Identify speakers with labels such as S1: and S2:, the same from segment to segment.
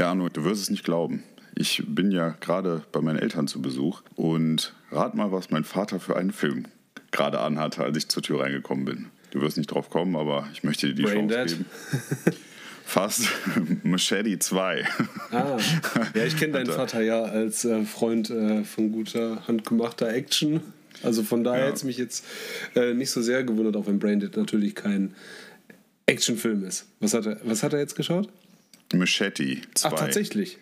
S1: Ja, Arno, du wirst es nicht glauben. Ich bin ja gerade bei meinen Eltern zu Besuch und rat mal, was mein Vater für einen Film gerade anhatte, als ich zur Tür reingekommen bin. Du wirst nicht drauf kommen, aber ich möchte dir die
S2: Brain
S1: Chance
S2: Dead.
S1: geben. Fast Machete 2.
S2: Ah, ja, ich kenne deinen
S1: er.
S2: Vater ja als äh, Freund äh, von guter, handgemachter Action. Also von daher
S1: Ja.
S2: hätte es mich jetzt äh, nicht so sehr gewundert, auch wenn Braindead natürlich kein Actionfilm ist. Was hat er, was hat er jetzt geschaut?
S1: Machete 2.
S2: Ach, tatsächlich.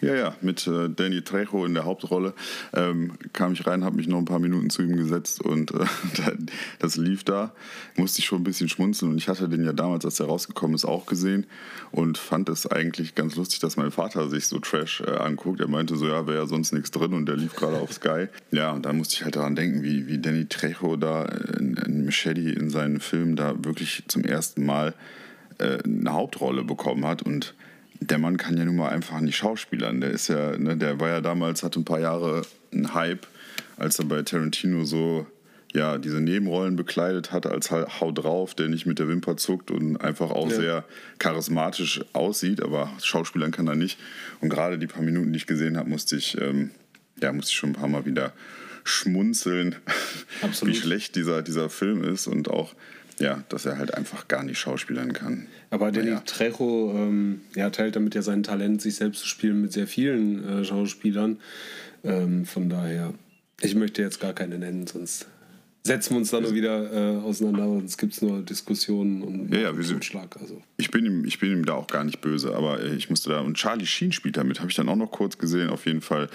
S1: Ja, ja, mit äh, Danny Trejo in der Hauptrolle ähm, kam ich rein, habe mich noch ein paar Minuten zu ihm gesetzt und äh, dann- das lief da. Musste ich schon ein bisschen schmunzeln und ich hatte den ja damals, als er rausgekommen ist, auch gesehen und fand es eigentlich ganz lustig, dass mein Vater sich so Trash äh, anguckt. Er meinte so, ja, wäre ja sonst nichts drin und der lief gerade auf Sky. Ja, und da musste ich halt daran denken, wie, wie Danny Trejo da in, in Machete in seinen Filmen da wirklich zum ersten Mal äh, eine Hauptrolle bekommen hat und der Mann kann ja nun mal einfach nicht schauspielern. Der ist ja, ne, der war ja damals, hatte ein paar Jahre einen Hype, als er bei Tarantino so ja diese Nebenrollen bekleidet hat, als halt Hau drauf, der nicht mit der Wimper zuckt und einfach auch
S2: Ja.
S1: sehr charismatisch aussieht, aber Schauspielern kann er nicht. Und gerade die paar Minuten, die ich gesehen habe, musste ich, ähm, ja, musste ich schon ein paar Mal wieder schmunzeln,
S2: Absolut.
S1: wie schlecht dieser, dieser Film ist und auch, ja, dass er halt einfach gar nicht schauspielern kann.
S2: Aber Danny
S1: Naja.
S2: Trejo ähm, ja, teilt damit ja sein Talent, sich selbst zu spielen mit sehr vielen äh, Schauspielern. Ähm, von daher, ich möchte jetzt gar keine nennen, sonst setzen wir uns da nur wieder äh, auseinander, sonst gibt es nur Diskussionen und
S1: Ja, ja, wir sind-
S2: Totschlag. Also.
S1: Ich bin, ihm, ich bin ihm da auch gar nicht böse, aber äh, ich musste da. Und Charlie Sheen spielt damit, habe ich dann auch noch kurz gesehen, auf jeden Fall.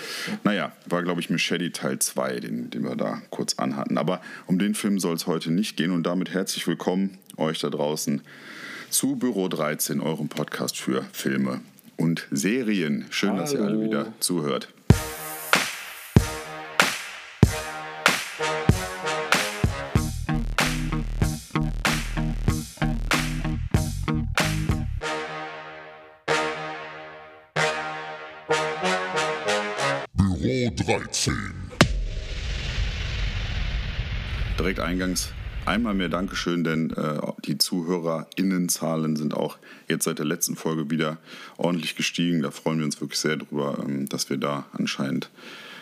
S1: Naja, war, glaube ich, Machete Teil 2, den, den wir da kurz anhatten. Aber um den Film soll es heute nicht gehen und damit herzlich willkommen euch da draußen zu Büro 13, eurem Podcast für Filme und Serien. Schön, dass ihr alle
S2: Hallo.
S1: wieder zuhört.
S3: Büro 13.
S1: Direkt eingangs einmal mehr Dankeschön, denn äh, die ZuhörerInnenzahlen sind auch jetzt seit der letzten Folge wieder ordentlich gestiegen. Da freuen wir uns wirklich sehr drüber, ähm, dass wir da anscheinend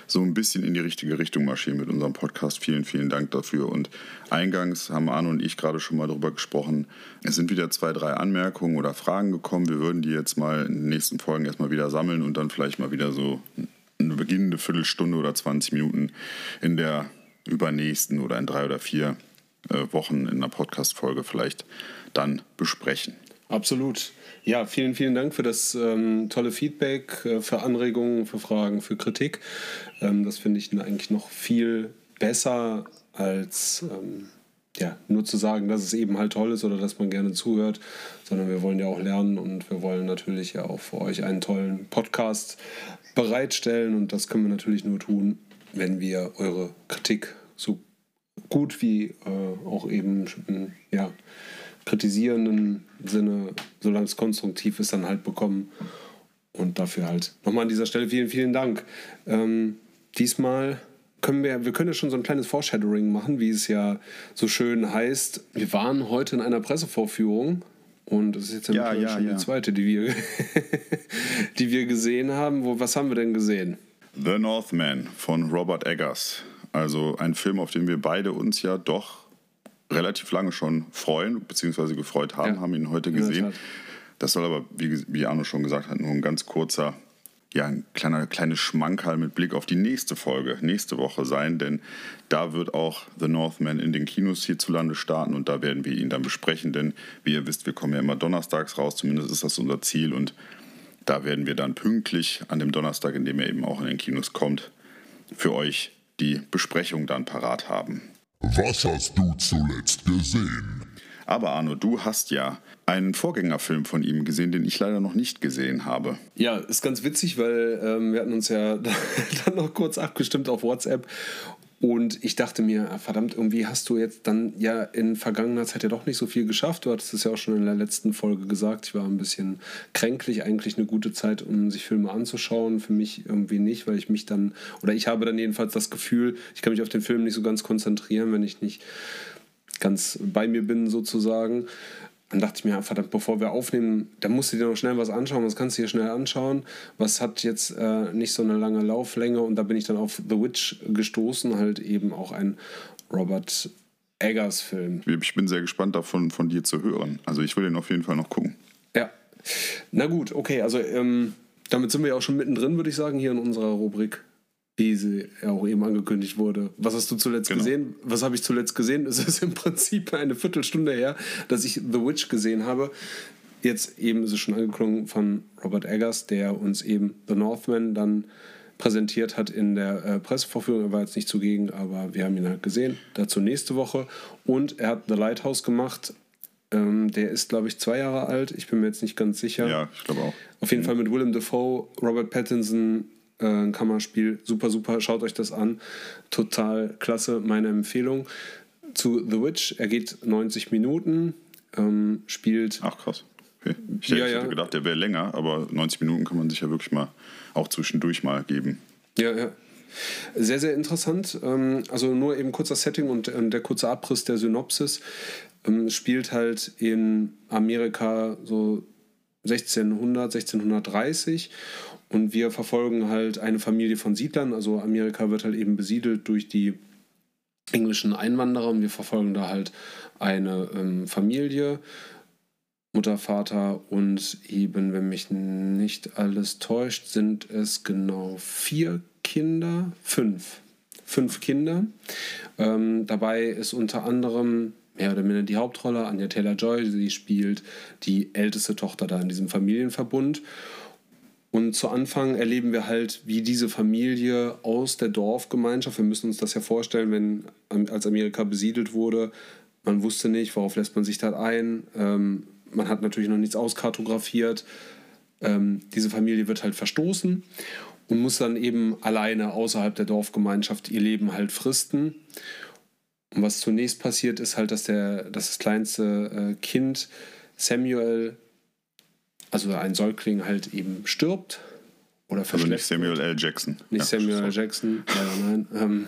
S1: so ein bisschen in die richtige Richtung marschieren mit unserem Podcast. Vielen, vielen Dank dafür. Und eingangs haben Arno und ich gerade schon mal darüber gesprochen. Es sind wieder zwei, drei Anmerkungen oder Fragen gekommen. Wir würden die jetzt mal in den nächsten Folgen erstmal wieder sammeln und dann vielleicht mal wieder so eine beginnende Viertelstunde oder 20 Minuten in der übernächsten oder in drei oder vier äh, Wochen in einer Podcast-Folge vielleicht dann besprechen.
S2: Absolut. Ja, vielen, vielen Dank für das ähm, tolle Feedback, äh, für Anregungen, für Fragen, für Kritik. Ähm, das finde ich eigentlich noch viel besser als ähm, ja, nur zu sagen, dass es eben halt toll ist oder dass man gerne zuhört, sondern wir wollen ja auch lernen und wir wollen natürlich ja auch für euch einen tollen Podcast bereitstellen und das können wir natürlich nur tun, wenn wir eure Kritik so gut wie äh, auch eben ja, kritisierenden Sinne, solange es konstruktiv ist, dann halt bekommen. Und dafür halt nochmal an dieser Stelle vielen, vielen Dank. Ähm, diesmal können wir, wir können ja schon so ein kleines Foreshadowing machen, wie es ja so schön heißt. Wir waren heute in einer Pressevorführung und das ist jetzt ja,
S1: Ja,
S2: schon
S1: ja.
S2: die zweite, die wir, die wir gesehen haben. Wo, was haben wir denn gesehen?
S1: The Northman von Robert Eggers. Also ein Film, auf den wir beide uns ja doch relativ lange schon freuen, beziehungsweise gefreut haben,
S2: Ja.
S1: haben ihn heute gesehen. Das soll aber, wie, wie Arno schon gesagt hat, nur ein ganz kurzer, ja, ein kleiner, kleines Schmankerl mit Blick auf die nächste Folge, nächste Woche sein, denn da wird auch The Northman in den Kinos hierzulande starten und da werden wir ihn dann besprechen, denn wie ihr wisst, wir kommen ja immer donnerstags raus, zumindest ist das unser Ziel und da werden wir dann pünktlich an dem Donnerstag, in dem er eben auch in den Kinos kommt, für euch die Besprechung dann parat haben.
S3: Was hast du zuletzt gesehen?
S1: Aber Arno, du hast ja einen Vorgängerfilm von ihm gesehen, den ich leider noch nicht gesehen habe.
S2: Ja, ist ganz witzig, weil ähm, wir hatten uns ja dann noch kurz abgestimmt auf WhatsApp und ich dachte mir, ah, verdammt, irgendwie hast du jetzt dann ja in vergangener Zeit ja doch nicht so viel geschafft. Du hattest es ja auch schon in der letzten Folge gesagt. Ich war ein bisschen kränklich, eigentlich eine gute Zeit, um sich Filme anzuschauen. Für mich irgendwie nicht, weil ich mich dann, oder ich habe dann jedenfalls das Gefühl, ich kann mich auf den Film nicht so ganz konzentrieren, wenn ich nicht ganz bei mir bin sozusagen. dann dachte ich mir, verdammt, bevor wir aufnehmen, da musst du dir noch schnell was anschauen, was kannst du dir schnell anschauen, was hat jetzt äh, nicht so eine lange Lauflänge und da bin ich dann auf The Witch gestoßen, halt eben auch ein Robert Eggers Film.
S1: Ich bin sehr gespannt davon von dir zu hören. Also ich will den auf jeden Fall noch gucken.
S2: Ja. Na gut, okay, also ähm, damit sind wir ja auch schon mittendrin, würde ich sagen, hier in unserer Rubrik wie sie auch eben angekündigt wurde. Was hast du zuletzt genau. gesehen? Was habe ich zuletzt gesehen? Es ist im Prinzip eine Viertelstunde her, dass ich The Witch gesehen habe. Jetzt eben ist es schon angeklungen von Robert Eggers, der uns eben The Northman dann präsentiert hat in der äh, Pressevorführung. Er war jetzt nicht zugegen, aber wir haben ihn halt gesehen. Dazu nächste Woche. Und er hat The Lighthouse gemacht. Ähm, der ist, glaube ich, zwei Jahre alt. Ich bin mir jetzt nicht ganz sicher.
S1: Ja, ich glaube auch.
S2: Auf jeden Fall mit Willem Dafoe, Robert Pattinson, äh, ein Kammerspiel. Super, super. Schaut euch das an. Total klasse. Meine Empfehlung. Zu The Witch. Er geht 90 Minuten. Ähm, spielt.
S1: Ach, krass. Okay. Ich, ja, hätte ja. gedacht, der wäre länger, aber 90 Minuten kann man sich ja wirklich mal auch zwischendurch mal geben.
S2: Ja, ja. Sehr, sehr interessant. Ähm, also nur eben kurzer Setting und der kurze Abriss der Synopsis. Ähm, spielt halt in Amerika so 1600, 1630 und wir verfolgen halt eine Familie von Siedlern. Also Amerika wird halt eben besiedelt durch die englischen Einwanderer und wir verfolgen da halt eine ähm, Familie, Mutter, Vater und eben, wenn mich nicht alles täuscht, sind es genau vier Kinder, fünf. Fünf Kinder. Ähm, dabei ist unter anderem mehr oder minder die Hauptrolle Anja Taylor-Joy. Sie spielt die älteste Tochter da in diesem Familienverbund. Und zu Anfang erleben wir halt, wie diese Familie aus der Dorfgemeinschaft, wir müssen uns das ja vorstellen, wenn als Amerika besiedelt wurde, man wusste nicht, worauf lässt man sich da ein. Ähm, man hat natürlich noch nichts auskartografiert. Ähm, diese Familie wird halt verstoßen und muss dann eben alleine außerhalb der Dorfgemeinschaft ihr Leben halt fristen. Und was zunächst passiert, ist halt, dass, der, dass das kleinste äh, Kind Samuel also ein Säugling halt eben stirbt oder
S1: Also nicht Samuel L. Jackson.
S2: Nicht ja, Samuel L. Jackson, leider nein. Ähm,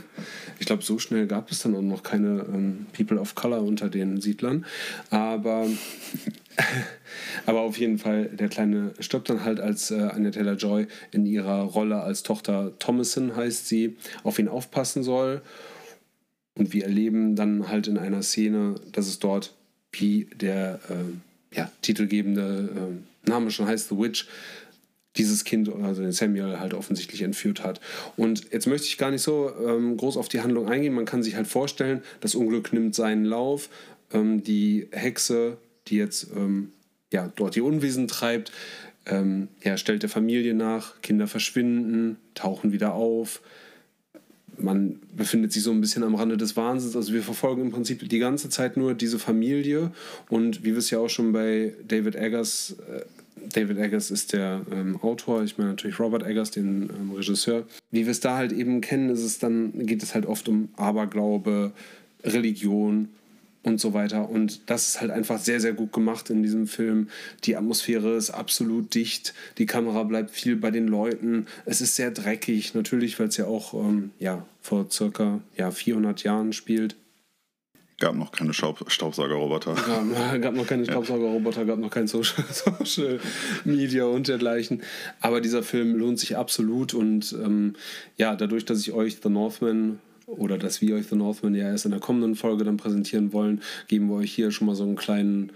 S2: ich glaube, so schnell gab es dann auch noch keine ähm, People of Color unter den Siedlern. Aber, aber auf jeden Fall, der Kleine stirbt dann halt, als äh, Anya Taylor-Joy in ihrer Rolle als Tochter Thomason heißt sie, auf ihn aufpassen soll. Und wir erleben dann halt in einer Szene, dass es dort, wie der äh, ja, titelgebende äh, Name schon heißt, The Witch, dieses Kind, also den Samuel, halt offensichtlich entführt hat. Und jetzt möchte ich gar nicht so ähm, groß auf die Handlung eingehen. Man kann sich halt vorstellen, das Unglück nimmt seinen Lauf. Ähm, die Hexe, die jetzt ähm, ja, dort die Unwesen treibt, ähm, ja, stellt der Familie nach. Kinder verschwinden, tauchen wieder auf. Man befindet sich so ein bisschen am Rande des Wahnsinns. Also wir verfolgen im Prinzip die ganze Zeit nur diese Familie. Und wie wir es ja auch schon bei David Eggers äh, David Eggers ist der ähm, Autor, ich meine natürlich Robert Eggers, den ähm, Regisseur. Wie wir es da halt eben kennen, ist es dann, geht es halt oft um Aberglaube, Religion und so weiter. Und das ist halt einfach sehr, sehr gut gemacht in diesem Film. Die Atmosphäre ist absolut dicht, die Kamera bleibt viel bei den Leuten. Es ist sehr dreckig, natürlich, weil es ja auch ähm, ja, vor circa ja, 400 Jahren spielt.
S1: Gab noch keine Staubsaugerroboter.
S2: Gab, gab noch keine Staubsaugerroboter, gab noch kein Social, Social, Media und dergleichen. Aber dieser Film lohnt sich absolut und ähm, ja, dadurch, dass ich euch The Northman oder dass wir euch The Northman ja erst in der kommenden Folge dann präsentieren wollen, geben wir euch hier schon mal so einen kleinen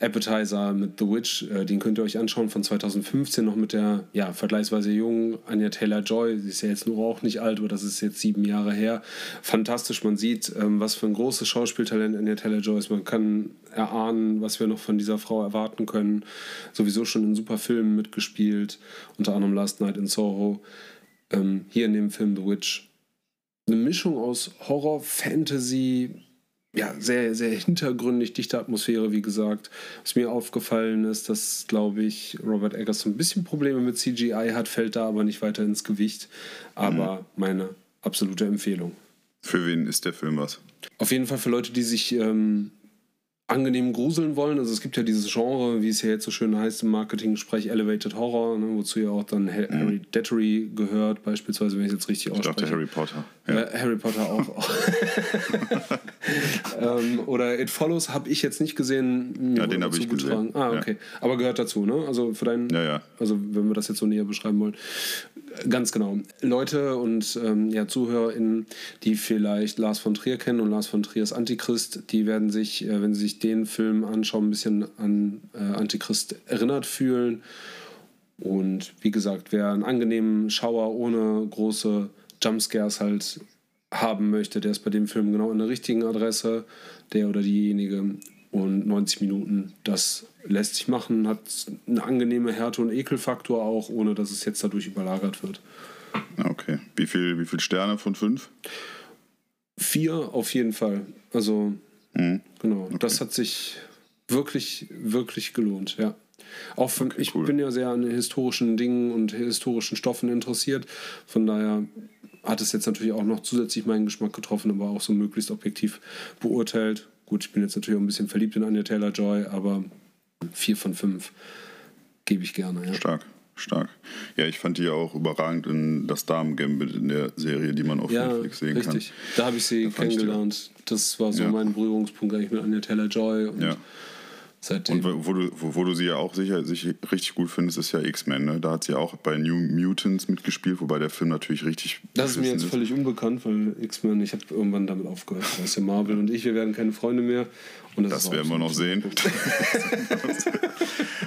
S2: Appetizer mit The Witch, äh, den könnt ihr euch anschauen von 2015 noch mit der ja, vergleichsweise jungen Anya Taylor-Joy. Sie ist ja jetzt nur auch nicht alt, aber das ist jetzt sieben Jahre her. Fantastisch, man sieht, ähm, was für ein großes Schauspieltalent Anya Taylor-Joy ist. Man kann erahnen, was wir noch von dieser Frau erwarten können. Sowieso schon in super Filmen mitgespielt, unter anderem Last Night in Soho. Ähm, hier in dem Film The Witch. Eine Mischung aus Horror, Fantasy, ja, sehr, sehr hintergründig, dichte Atmosphäre, wie gesagt. Was mir aufgefallen ist, dass, glaube ich, Robert Eggers so ein bisschen Probleme mit CGI hat, fällt da aber nicht weiter ins Gewicht. Aber mhm. meine absolute Empfehlung.
S1: Für wen ist der Film was?
S2: Auf jeden Fall für Leute, die sich ähm, angenehm gruseln wollen. Also es gibt ja dieses Genre, wie es ja jetzt so schön heißt im Marketing-Sprech, Elevated Horror, ne, wozu ja auch dann Harry mhm. Dettery gehört, beispielsweise, wenn ich es jetzt richtig ausspreche.
S1: Ich dachte Harry Potter.
S2: Ja. Äh, Harry Potter auch. ähm, oder It Follows habe ich jetzt nicht gesehen.
S1: Ja, den habe ich gesehen.
S2: Ah, okay. Ja. Aber gehört dazu, ne? Also für deinen.
S1: Ja, ja.
S2: Also wenn wir das jetzt so näher beschreiben wollen. Ganz genau. Leute und ähm, ja, ZuhörerInnen, die vielleicht Lars von Trier kennen und Lars von Triers Antichrist, die werden sich, äh, wenn sie sich den Film anschauen, ein bisschen an äh, Antichrist erinnert fühlen. Und wie gesagt, wer einen angenehmen Schauer ohne große Jumpscares halt haben möchte, der ist bei dem Film genau an der richtigen Adresse, der oder diejenige. Und 90 Minuten, das lässt sich machen, hat eine angenehme Härte- und Ekelfaktor auch, ohne dass es jetzt dadurch überlagert wird.
S1: Okay. Wie viele wie viel Sterne von fünf?
S2: Vier auf jeden Fall. Also, mhm. genau. Okay. Das hat sich wirklich, wirklich gelohnt, ja. Auch für, okay, ich bin ja sehr an historischen Dingen und historischen Stoffen interessiert. Von daher hat es jetzt natürlich auch noch zusätzlich meinen Geschmack getroffen, aber auch so möglichst objektiv beurteilt. Gut, ich bin jetzt natürlich auch ein bisschen verliebt in Anya Taylor Joy, aber vier von fünf gebe ich gerne. Ja.
S1: Stark, stark. Ja, ich fand die ja auch überragend in das Damen-Gambit in der Serie, die man auf ja, Netflix sehen richtig. kann. Richtig,
S2: da habe ich sie da kennengelernt. Das war so ja. mein Berührungspunkt eigentlich mit Anya Taylor Joy. Und
S1: ja. Seitdem. Und wo du, wo, wo, du sie ja auch sicher sich richtig gut findest, ist ja X-Men. Ne? Da hat sie auch bei New Mutants mitgespielt, wobei der Film natürlich richtig.
S2: Das ist mir jetzt ist. völlig unbekannt, weil X-Men, ich habe irgendwann damit aufgehört. Das ist ja Marvel und ich, wir werden keine Freunde mehr.
S1: Und das, das werden wir noch sehen.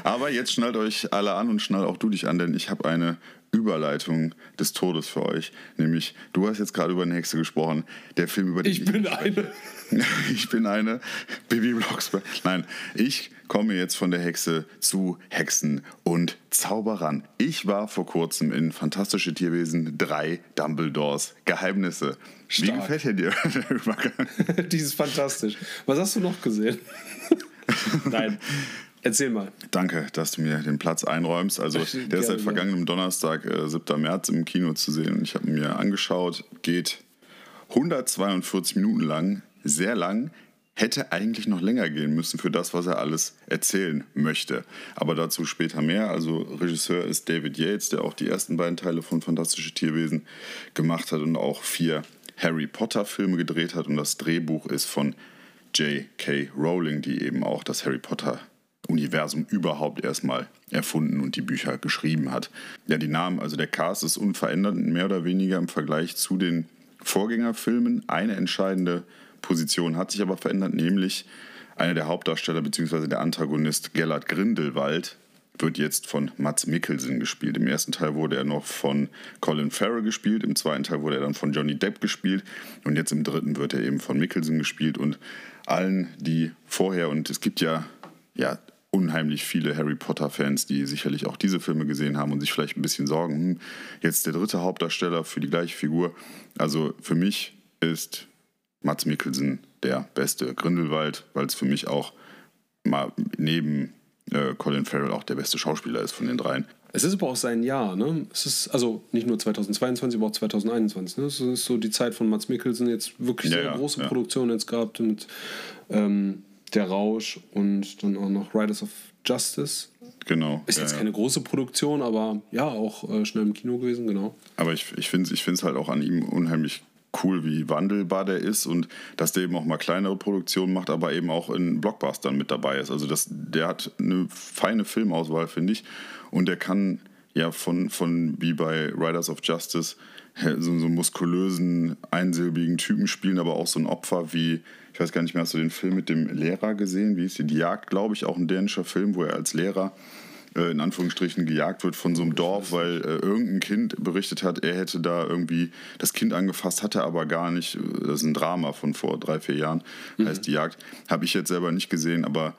S1: Aber jetzt schnallt euch alle an und schnall auch du dich an, denn ich habe eine Überleitung des Todes für euch. Nämlich, du hast jetzt gerade über eine Hexe gesprochen. Der Film über
S2: den ich bin eine.
S1: ich bin eine Bibi Blocksberg. Nein, ich komme jetzt von der Hexe zu Hexen und Zauberern. Ich war vor kurzem in Fantastische Tierwesen 3 Dumbledores Geheimnisse. Stark. Wie gefällt dir der Übergang?
S2: Die ist fantastisch. Was hast du noch gesehen? Nein. Erzähl mal.
S1: Danke, dass du mir den Platz einräumst. Also, der ist seit vergangenem Donnerstag, äh, 7. März, im Kino zu sehen. Ich habe mir angeschaut, geht 142 Minuten lang, sehr lang, hätte eigentlich noch länger gehen müssen für das, was er alles erzählen möchte. Aber dazu später mehr. Also Regisseur ist David Yates, der auch die ersten beiden Teile von Fantastische Tierwesen gemacht hat und auch vier Harry Potter Filme gedreht hat. Und das Drehbuch ist von J.K. Rowling, die eben auch das Harry Potter Universum überhaupt erstmal erfunden und die Bücher geschrieben hat. Ja, die Namen, also der Cast ist unverändert, mehr oder weniger im Vergleich zu den Vorgängerfilmen. Eine entscheidende Position hat sich aber verändert, nämlich einer der Hauptdarsteller bzw. der Antagonist Gellert Grindelwald wird jetzt von Mats Mikkelsen gespielt. Im ersten Teil wurde er noch von Colin Farrell gespielt, im zweiten Teil wurde er dann von Johnny Depp gespielt und jetzt im dritten wird er eben von Mikkelsen gespielt und allen, die vorher, und es gibt ja, ja unheimlich viele Harry Potter-Fans, die sicherlich auch diese Filme gesehen haben und sich vielleicht ein bisschen sorgen, hm, jetzt der dritte Hauptdarsteller für die gleiche Figur. Also für mich ist Mats Mikkelsen der beste Grindelwald, weil es für mich auch mal neben äh, Colin Farrell auch der beste Schauspieler ist von den dreien.
S2: Es ist aber auch sein Jahr, ne? Es ist also nicht nur 2022, aber auch 2021. Ne? Es ist so die Zeit von Mats Mikkelsen jetzt wirklich ja, sehr ja, große ja. Produktion jetzt gehabt mit ähm, Der Rausch und dann auch noch Riders of Justice.
S1: Genau.
S2: Ist jetzt keine große Produktion, aber ja, auch äh, schnell im Kino gewesen, genau.
S1: Aber ich, ich finde es ich halt auch an ihm unheimlich cool, wie wandelbar der ist und dass der eben auch mal kleinere Produktionen macht, aber eben auch in Blockbustern mit dabei ist. Also das, der hat eine feine Filmauswahl, finde ich. Und der kann ja von, von wie bei Riders of Justice so, so muskulösen, einsilbigen Typen spielen, aber auch so ein Opfer wie, ich weiß gar nicht mehr, hast du den Film mit dem Lehrer gesehen? Wie ist die? Die Jagd, glaube ich, auch ein dänischer Film, wo er als Lehrer äh, in Anführungsstrichen gejagt wird von so einem Dorf, weil äh, irgendein Kind berichtet hat, er hätte da irgendwie das Kind angefasst, hatte aber gar nicht. Das ist ein Drama von vor drei, vier Jahren, mhm. heißt die Jagd. Habe ich jetzt selber nicht gesehen, aber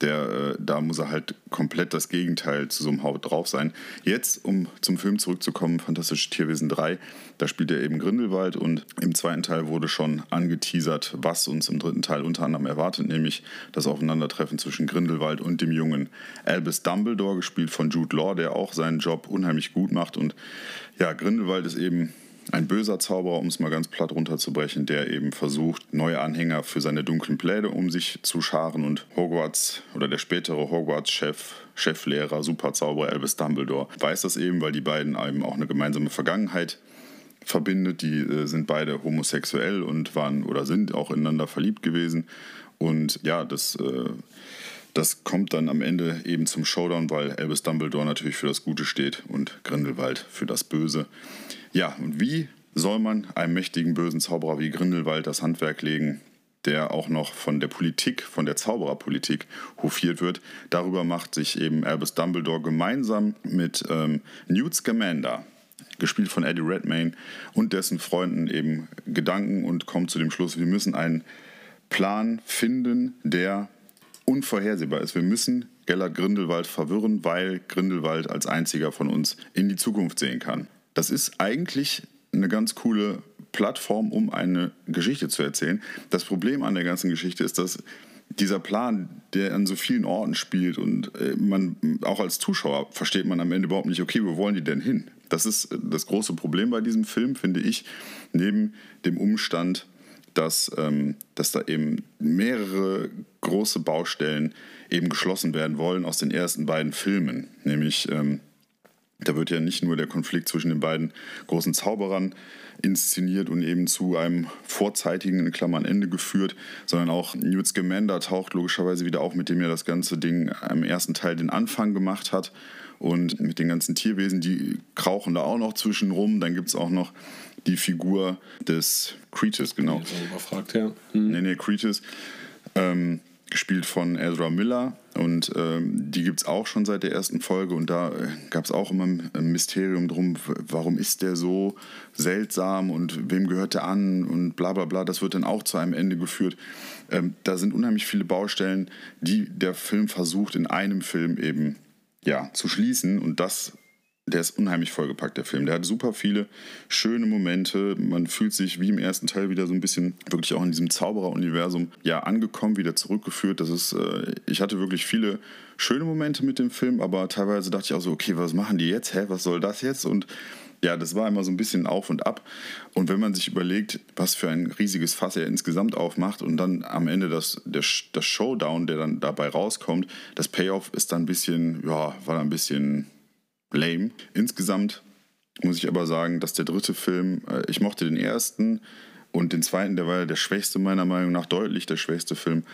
S1: der, äh, da muss er halt komplett das Gegenteil zu so einem Haut drauf sein. Jetzt, um zum Film zurückzukommen, Fantastische Tierwesen 3, da spielt er eben Grindelwald und im zweiten Teil wurde schon angeteasert, was uns im dritten Teil unter anderem erwartet, nämlich das Aufeinandertreffen zwischen Grindelwald und dem jungen Albus Dumbledore, gespielt von Jude Law, der auch seinen Job unheimlich gut macht und ja, Grindelwald ist eben ein böser Zauberer, um es mal ganz platt runterzubrechen, der eben versucht, neue Anhänger für seine dunklen Pläne um sich zu scharen und Hogwarts oder der spätere Hogwarts-Chef, Cheflehrer, Superzauberer Albus Dumbledore weiß das eben, weil die beiden eben auch eine gemeinsame Vergangenheit verbindet. Die äh, sind beide homosexuell und waren oder sind auch ineinander verliebt gewesen. Und ja, das, äh, das kommt dann am Ende eben zum Showdown, weil Albus Dumbledore natürlich für das Gute steht und Grindelwald für das Böse. Ja, und wie soll man einem mächtigen bösen Zauberer wie Grindelwald das Handwerk legen? der auch noch von der Politik, von der Zaubererpolitik hofiert wird. Darüber macht sich eben Albus Dumbledore gemeinsam mit ähm, Newt Scamander, gespielt von Eddie Redmayne, und dessen Freunden eben Gedanken und kommt zu dem Schluss, wir müssen einen Plan finden, der unvorhersehbar ist. Wir müssen Gellert Grindelwald verwirren, weil Grindelwald als einziger von uns in die Zukunft sehen kann. Das ist eigentlich eine ganz coole Plattform, um eine Geschichte zu erzählen. Das Problem an der ganzen Geschichte ist, dass dieser Plan, der an so vielen Orten spielt und äh, man auch als Zuschauer versteht man am Ende überhaupt nicht, okay, wo wollen die denn hin? Das ist das große Problem bei diesem Film, finde ich, neben dem Umstand, dass, ähm, dass da eben mehrere große Baustellen eben geschlossen werden wollen aus den ersten beiden Filmen. Nämlich, ähm, da wird ja nicht nur der Konflikt zwischen den beiden großen Zauberern inszeniert und eben zu einem vorzeitigen, in Klammern, Ende geführt, sondern auch Newt Scamander taucht logischerweise wieder auf, mit dem ja das ganze Ding im ersten Teil den Anfang gemacht hat. Und mit den ganzen Tierwesen, die krauchen da auch noch zwischen rum. Dann gibt es auch noch die Figur des Cretus, genau.
S2: Überfragt, ja. Mhm.
S1: Nee, nee, Cretus. Ähm, gespielt von Ezra Miller und ähm, die gibt es auch schon seit der ersten Folge und da äh, gab es auch immer ein Mysterium drum, warum ist der so seltsam und wem gehört der an und bla bla bla, das wird dann auch zu einem Ende geführt. Ähm, da sind unheimlich viele Baustellen, die der Film versucht in einem Film eben ja, zu schließen und das der ist unheimlich vollgepackt, der Film. Der hat super viele schöne Momente. Man fühlt sich wie im ersten Teil wieder so ein bisschen wirklich auch in diesem Zauberer-Universum ja angekommen, wieder zurückgeführt. Das ist, äh, ich hatte wirklich viele schöne Momente mit dem Film, aber teilweise dachte ich auch so, okay, was machen die jetzt? Hä, was soll das jetzt? Und ja, das war immer so ein bisschen auf und ab. Und wenn man sich überlegt, was für ein riesiges Fass er insgesamt aufmacht und dann am Ende das, der, das Showdown, der dann dabei rauskommt, das Payoff ist dann ein bisschen, ja, war dann ein bisschen lame. Insgesamt muss ich aber sagen, dass der dritte Film, äh, ich mochte den ersten und den zweiten, der war ja der schwächste meiner Meinung nach, deutlich der schwächste Film.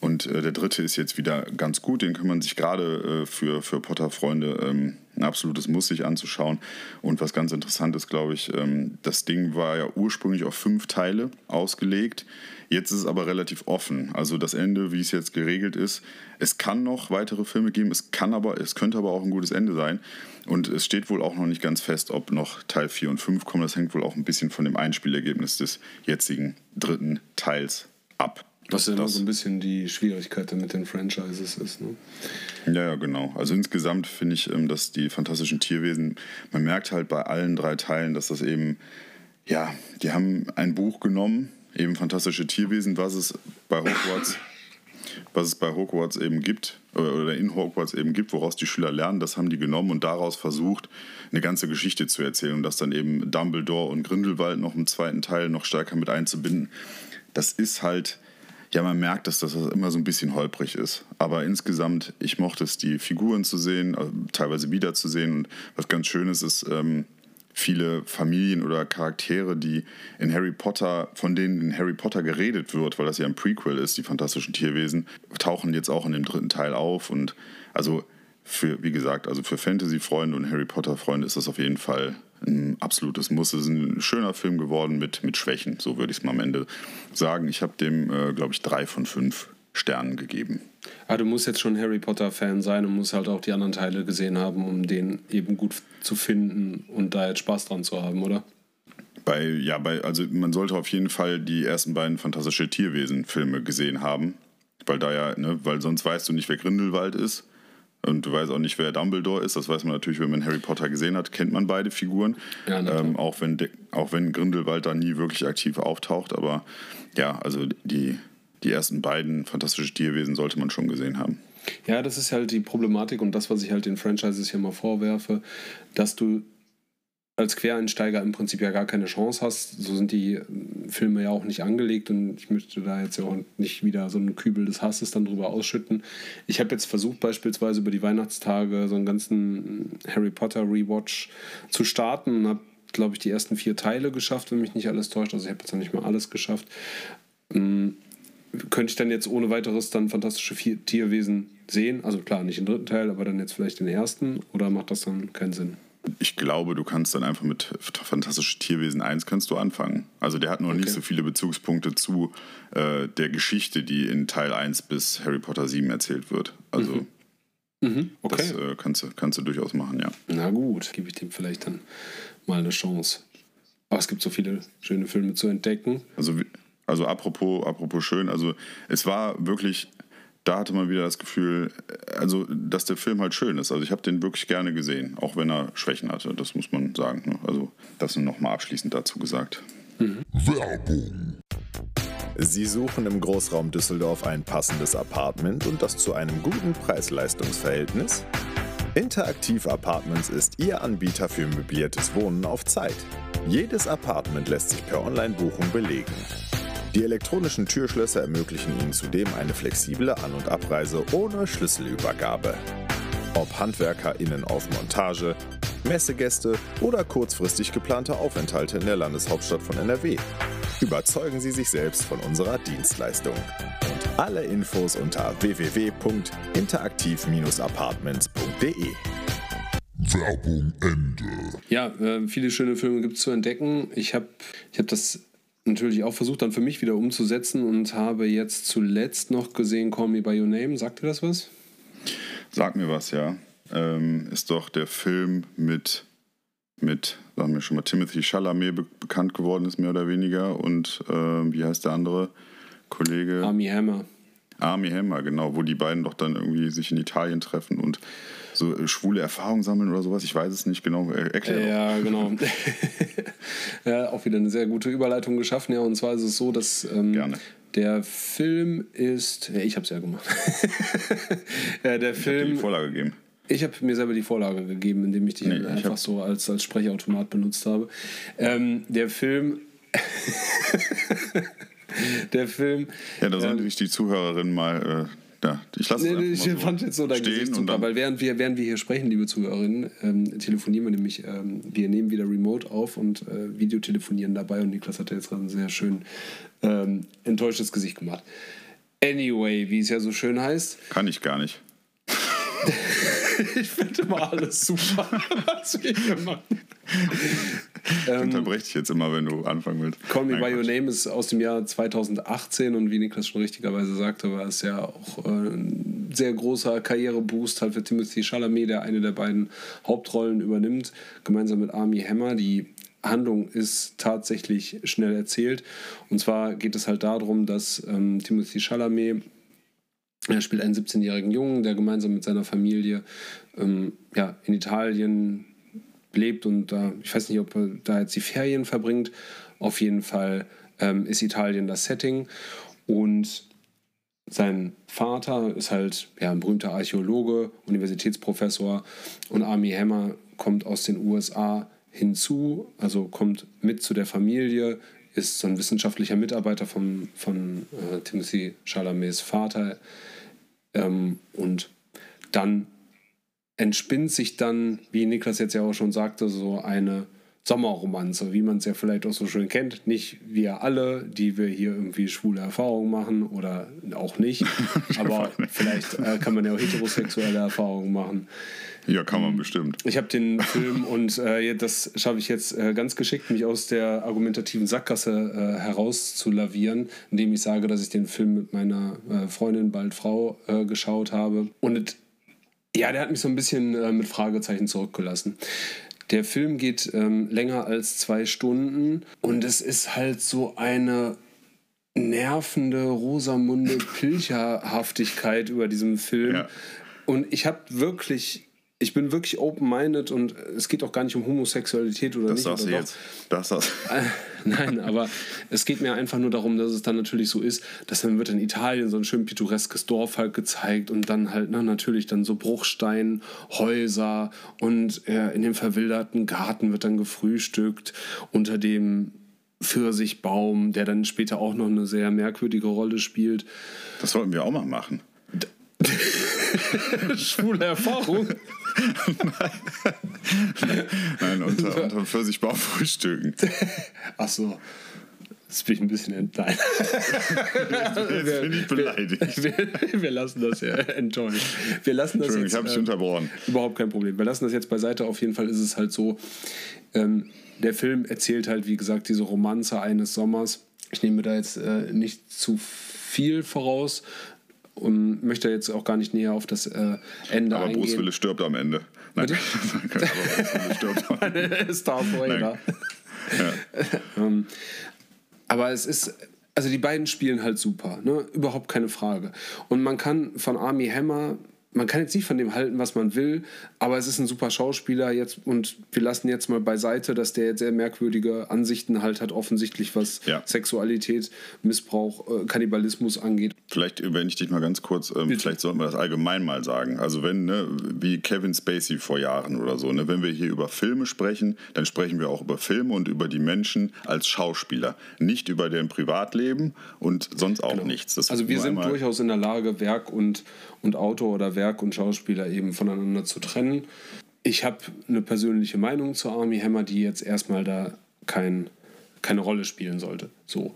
S1: Und äh, der dritte ist jetzt wieder ganz gut, den kann man sich gerade äh, für, für Potter-Freunde ähm, ein absolutes Muss sich anzuschauen. Und was ganz interessant ist, glaube ich, ähm, das Ding war ja ursprünglich auf fünf Teile ausgelegt. Jetzt ist es aber relativ offen. Also das Ende, wie es jetzt geregelt ist, es kann noch weitere Filme geben, es kann aber, es könnte aber auch ein gutes Ende sein. Und es steht wohl auch noch nicht ganz fest, ob noch Teil 4 und 5 kommen. Das hängt wohl auch ein bisschen von dem Einspielergebnis des jetzigen dritten Teils ab.
S2: Was ja immer so ein bisschen die Schwierigkeit mit den Franchises ist. Ne?
S1: Ja, ja, genau. Also insgesamt finde ich, ähm, dass die fantastischen Tierwesen, man merkt halt bei allen drei Teilen, dass das eben, ja, die haben ein Buch genommen, eben fantastische Tierwesen, was es bei Hogwarts, was es bei Hogwarts eben gibt, oder in Hogwarts eben gibt, woraus die Schüler lernen, das haben die genommen und daraus versucht, eine ganze Geschichte zu erzählen und das dann eben Dumbledore und Grindelwald noch im zweiten Teil noch stärker mit einzubinden. Das ist halt ja, man merkt, dass das immer so ein bisschen holprig ist. Aber insgesamt, ich mochte es, die Figuren zu sehen, äh, teilweise wiederzusehen. Und was ganz schön ist, ist ähm, viele Familien oder Charaktere, die in Harry Potter, von denen in Harry Potter geredet wird, weil das ja ein Prequel ist, die fantastischen Tierwesen, tauchen jetzt auch in dem dritten Teil auf. Und also für, wie gesagt, also für Fantasy-Freunde und Harry Potter-Freunde ist das auf jeden Fall ein absolutes Muss. Es ist ein schöner Film geworden mit, mit Schwächen, so würde ich es mal am Ende sagen. Ich habe dem, äh, glaube ich, drei von fünf Sternen gegeben.
S2: Ah, du musst jetzt schon Harry Potter-Fan sein und musst halt auch die anderen Teile gesehen haben, um den eben gut zu finden und da jetzt Spaß dran zu haben, oder?
S1: Bei, ja, bei, also man sollte auf jeden Fall die ersten beiden fantastische Tierwesen-Filme gesehen haben. Weil da ja, ne, weil sonst weißt du nicht, wer Grindelwald ist. Und du weißt auch nicht, wer Dumbledore ist. Das weiß man natürlich, wenn man Harry Potter gesehen hat, kennt man beide Figuren. Ja, ähm, auch, wenn auch wenn Grindelwald da nie wirklich aktiv auftaucht. Aber ja, also die, die ersten beiden fantastische Tierwesen sollte man schon gesehen haben.
S2: Ja, das ist halt die Problematik und das, was ich halt den Franchises hier mal vorwerfe, dass du als Quereinsteiger im Prinzip ja gar keine Chance hast. So sind die äh, Filme ja auch nicht angelegt und ich möchte da jetzt ja auch nicht wieder so einen Kübel des Hasses dann drüber ausschütten. Ich habe jetzt versucht, beispielsweise über die Weihnachtstage so einen ganzen Harry Potter Rewatch zu starten und habe glaube ich, die ersten vier Teile geschafft, wenn mich nicht alles täuscht. Also ich habe jetzt noch nicht mal alles geschafft. Ähm, könnte ich dann jetzt ohne weiteres dann fantastische Tierwesen sehen? Also klar, nicht den dritten Teil, aber dann jetzt vielleicht den ersten? Oder macht das dann keinen Sinn?
S1: Ich glaube, du kannst dann einfach mit Fantastische Tierwesen 1 kannst du anfangen. Also der hat noch okay. nicht so viele Bezugspunkte zu äh, der Geschichte, die in Teil 1 bis Harry Potter 7 erzählt wird. Also
S2: mhm. Mhm. Okay.
S1: das äh, kannst, du, kannst du durchaus machen, ja.
S2: Na gut, gebe ich dem vielleicht dann mal eine Chance. Aber es gibt so viele schöne Filme zu entdecken.
S1: Also, also apropos, apropos schön, also es war wirklich da hatte man wieder das Gefühl, also dass der Film halt schön ist. Also ich habe den wirklich gerne gesehen, auch wenn er Schwächen hatte. Das muss man sagen. Ne? Also das nur noch mal abschließend dazu gesagt.
S3: Mhm. Werbung.
S4: Sie suchen im Großraum Düsseldorf ein passendes Apartment und das zu einem guten Preis-Leistungs-Verhältnis? Interaktiv Apartments ist Ihr Anbieter für möbliertes Wohnen auf Zeit. Jedes Apartment lässt sich per Online-Buchung belegen. Die elektronischen Türschlösser ermöglichen Ihnen zudem eine flexible An- und Abreise ohne Schlüsselübergabe. Ob HandwerkerInnen auf Montage, Messegäste oder kurzfristig geplante Aufenthalte in der Landeshauptstadt von NRW. Überzeugen Sie sich selbst von unserer Dienstleistung. Und alle Infos unter www.interaktiv-apartments.de.
S3: Werbung Ende.
S2: Ja, äh, viele schöne Filme gibt es zu entdecken. Ich habe ich hab das natürlich auch versucht dann für mich wieder umzusetzen und habe jetzt zuletzt noch gesehen Call Me By Your Name. Sagt dir das was?
S1: Sag mir was, ja. Ähm, ist doch der Film mit, mit, sagen wir schon mal, Timothy Chalamet be bekannt geworden ist, mehr oder weniger. Und äh, wie heißt der andere Kollege?
S2: Army Hammer.
S1: Army Hammer, genau, wo die beiden doch dann irgendwie sich in Italien treffen und so äh, schwule Erfahrungen sammeln oder sowas. Ich weiß es nicht genau. Erklär
S2: Ja, doch. genau. ja, auch wieder eine sehr gute Überleitung geschaffen. Ja, und zwar ist es so, dass ähm, der Film ist. Ja, ich habe es ja gemacht. ja, der
S1: ich
S2: Film.
S1: die Vorlage gegeben.
S2: Ich habe mir selber die Vorlage gegeben, indem ich die nee, einfach so als, als Sprechautomat benutzt habe. Ähm, der Film. der Film.
S1: Ja, da sollen ähm, sich die Zuhörerinnen mal äh, ja, ich lasse nee,
S2: Ich so fand jetzt so dein Gesicht super, weil während wir, während wir hier sprechen, liebe Zuhörerinnen, ähm, telefonieren wir nämlich, ähm, wir nehmen wieder Remote auf und äh, Videotelefonieren dabei und Niklas hat jetzt gerade ein sehr schön ähm, enttäuschtes Gesicht gemacht. Anyway, wie es ja so schön heißt.
S1: Kann ich gar nicht.
S2: Ich finde immer alles super, was wir hier machen.
S1: Ich ähm, unterbreche dich jetzt immer, wenn du anfangen willst.
S2: Call Me By Your Name ist aus dem Jahr 2018 und wie Niklas schon richtigerweise sagte, war es ja auch äh, ein sehr großer Karriereboost halt für Timothy Chalamet, der eine der beiden Hauptrollen übernimmt, gemeinsam mit Army Hammer. Die Handlung ist tatsächlich schnell erzählt. Und zwar geht es halt darum, dass ähm, Timothy Chalamet er spielt einen 17-jährigen Jungen, der gemeinsam mit seiner Familie ähm, ja, in Italien lebt und da, ich weiß nicht, ob er da jetzt die Ferien verbringt. Auf jeden Fall ähm, ist Italien das Setting. Und sein Vater ist halt ja, ein berühmter Archäologe, Universitätsprofessor. Und Army Hammer kommt aus den USA hinzu, also kommt mit zu der Familie, ist so ein wissenschaftlicher Mitarbeiter von, von äh, Timothy Chalamets Vater ähm, und dann entspinnt sich dann, wie Niklas jetzt ja auch schon sagte, so eine Sommerromanze, wie man es ja vielleicht auch so schön kennt. Nicht wir alle, die wir hier irgendwie schwule Erfahrungen machen oder auch nicht. aber vielleicht äh, kann man ja auch heterosexuelle Erfahrungen machen.
S1: Ja, kann man bestimmt.
S2: Ich habe den Film und äh, das schaffe ich jetzt äh, ganz geschickt, mich aus der argumentativen Sackgasse äh, herauszulavieren, indem ich sage, dass ich den Film mit meiner äh, Freundin, bald Frau, äh, geschaut habe. Und ja, der hat mich so ein bisschen äh, mit Fragezeichen zurückgelassen. Der Film geht ähm, länger als zwei Stunden und es ist halt so eine nervende Rosamunde Pilcherhaftigkeit über diesem Film. Ja. Und ich habe wirklich ich bin wirklich open-minded und es geht auch gar nicht um Homosexualität oder
S1: das
S2: nicht.
S1: Das sagst du jetzt. Das sagst
S2: Nein, aber es geht mir einfach nur darum, dass es dann natürlich so ist, dass dann wird in Italien so ein schön pittoreskes Dorf halt gezeigt und dann halt na, natürlich dann so Bruchsteinhäuser und äh, in dem verwilderten Garten wird dann gefrühstückt unter dem Pfirsichbaum, der dann später auch noch eine sehr merkwürdige Rolle spielt.
S1: Das sollten wir auch mal machen.
S2: Schwule Erfahrung.
S1: Nein, unter, unter Pfirsichbaum frühstücken.
S2: Ach so. Jetzt bin ich ein bisschen ent Nein.
S1: Jetzt bin ich beleidigt.
S2: Wir, wir lassen das ja enttäuscht. Wir lassen das jetzt,
S1: ich habe dich
S2: äh,
S1: unterbrochen.
S2: Überhaupt kein Problem. Wir lassen das jetzt beiseite. Auf jeden Fall ist es halt so, ähm, der Film erzählt halt, wie gesagt, diese Romanze eines Sommers. Ich nehme da jetzt äh, nicht zu viel voraus und möchte jetzt auch gar nicht näher auf das äh, Ende
S1: Aber
S2: eingehen.
S1: Bruce Willis stirbt am Ende. Nein, aber Bruce Willis stirbt am Ende. Ja.
S2: Ähm, aber es ist, also die beiden spielen halt super, ne? überhaupt keine Frage. Und man kann von Army Hammer, man kann jetzt nicht von dem halten, was man will, aber es ist ein super Schauspieler jetzt und wir lassen jetzt mal beiseite, dass der jetzt sehr merkwürdige Ansichten halt hat, offensichtlich was
S1: Ja.
S2: Sexualität, Missbrauch, äh, Kannibalismus angeht.
S1: Vielleicht, wenn ich dich mal ganz kurz, ähm, vielleicht sollten wir das allgemein mal sagen. Also wenn, ne, wie Kevin Spacey vor Jahren oder so, ne, wenn wir hier über Filme sprechen, dann sprechen wir auch über Filme und über die Menschen als Schauspieler, nicht über deren Privatleben und sonst auch nichts. Das
S2: Also wir sind durchaus in der Lage, Werk und, und Autor oder Werk und Schauspieler eben voneinander zu trennen. Ich habe eine persönliche Meinung zu Army Hammer, die jetzt erstmal da kein, keine Rolle spielen sollte. So.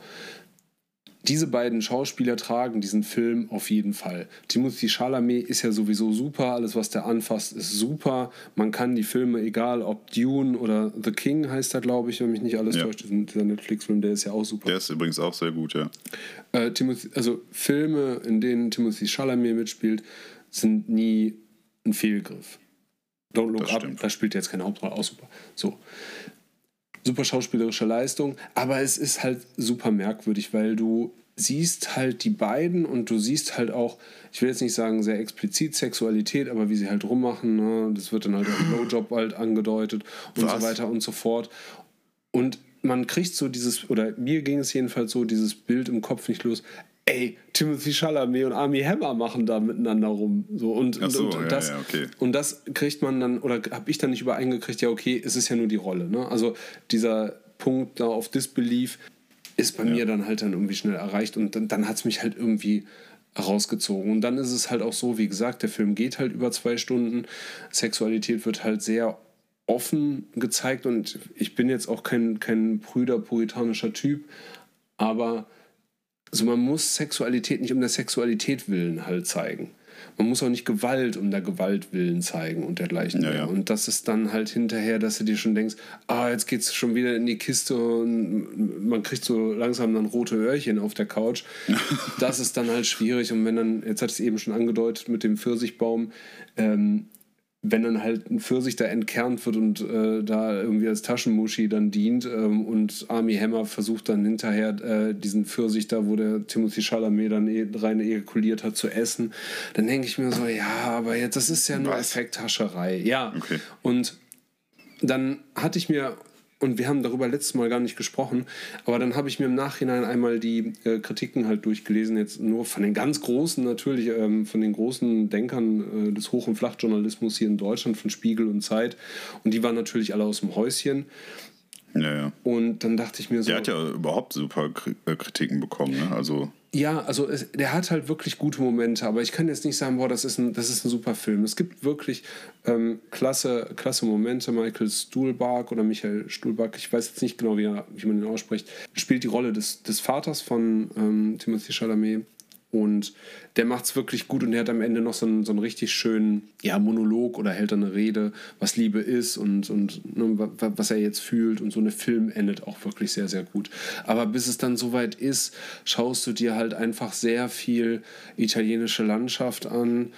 S2: Diese beiden Schauspieler tragen diesen Film auf jeden Fall. Timothy Chalamet ist ja sowieso super, alles was der anfasst ist super. Man kann die Filme, egal ob Dune oder The King heißt er, glaube ich, wenn mich nicht alles
S1: Ja.
S2: täuscht, dieser Netflix-Film, der ist ja auch super.
S1: Der ist übrigens auch sehr gut, ja.
S2: Äh, Timothy, also Filme, in denen Timothy Chalamet mitspielt, sind nie ein Fehlgriff. Don't Look
S1: Das
S2: Up,
S1: stimmt.
S2: da spielt jetzt keine Hauptrolle, auch super. So. Super schauspielerische Leistung, aber es ist halt super merkwürdig, weil du siehst halt die beiden und du siehst halt auch, ich will jetzt nicht sagen sehr explizit Sexualität, aber wie sie halt rummachen, ne? das wird dann halt auch im Blowjob halt angedeutet und
S1: Was?
S2: so weiter und so fort. Und man kriegt so dieses, oder mir ging es jedenfalls so, dieses Bild im Kopf nicht los. Ey, Timothy Chalamet und Army Hammer machen da miteinander rum. So, und,
S1: so,
S2: und, und,
S1: ja,
S2: das,
S1: ja, okay.
S2: und das kriegt man dann, oder habe ich dann nicht übereingekriegt, ja, okay, es ist ja nur die Rolle. Ne? Also dieser Punkt da auf Disbelief ist bei mir dann halt dann irgendwie schnell erreicht und dann, dann hat es mich halt irgendwie rausgezogen. Und dann ist es halt auch so, wie gesagt, der Film geht halt über zwei Stunden. Sexualität wird halt sehr offen gezeigt und ich bin jetzt auch kein, kein prüder, puritanischer Typ, aber also man muss Sexualität nicht um der Sexualität willen halt zeigen. Man muss auch nicht Gewalt um der Gewalt willen zeigen und dergleichen.
S1: Ja.
S2: Und das ist dann halt hinterher, dass du dir schon denkst, ah, jetzt geht's schon wieder in die Kiste und man kriegt so langsam dann rote Öhrchen auf der Couch. das ist dann halt schwierig. Und wenn dann, jetzt hat es eben schon angedeutet mit dem Pfirsichbaum, ähm, wenn dann halt ein Pfirsich da entkernt wird und äh, da irgendwie als Taschenmuschi dann dient ähm, und Army Hammer versucht dann hinterher äh, diesen Pfirsich da, wo der Timothy Chalamet dann eh, rein ejakuliert hat, zu essen, dann denke ich mir so, ja, aber jetzt, das ist ja nur? Effekthascherei. Ja,
S1: Okay.
S2: und dann hatte ich mir, und wir haben darüber letztes Mal gar nicht gesprochen, aber dann habe ich mir im Nachhinein einmal die äh, Kritiken halt durchgelesen, jetzt nur von den ganz großen natürlich, ähm, von den großen Denkern äh, des Hoch- und Flachjournalismus hier in Deutschland, von Spiegel und Zeit. Und die waren natürlich alle aus dem Häuschen.
S1: Ja, ja.
S2: Und dann dachte ich mir so.
S1: Der hat ja überhaupt super äh, Kritiken bekommen, ne? Also,
S2: Ja, also es, der hat halt wirklich gute Momente, aber ich kann jetzt nicht sagen, boah, das ist ein, das ist ein super Film. Es gibt wirklich ähm, klasse, klasse Momente. Michael Stuhlbarg oder Michael Stuhlbarg, ich weiß jetzt nicht genau, wie, er, wie man ihn ausspricht, spielt die Rolle des, des Vaters von ähm, Timothy Chalamet. Und der macht es wirklich gut und der hat am Ende noch so einen, so einen richtig schönen ja, Monolog oder hält eine Rede, was Liebe ist und, und ne, wa- wa- was er jetzt fühlt. Und so eine Film endet auch wirklich sehr, sehr gut. Aber bis es dann soweit ist, schaust du dir halt einfach sehr viel italienische Landschaft an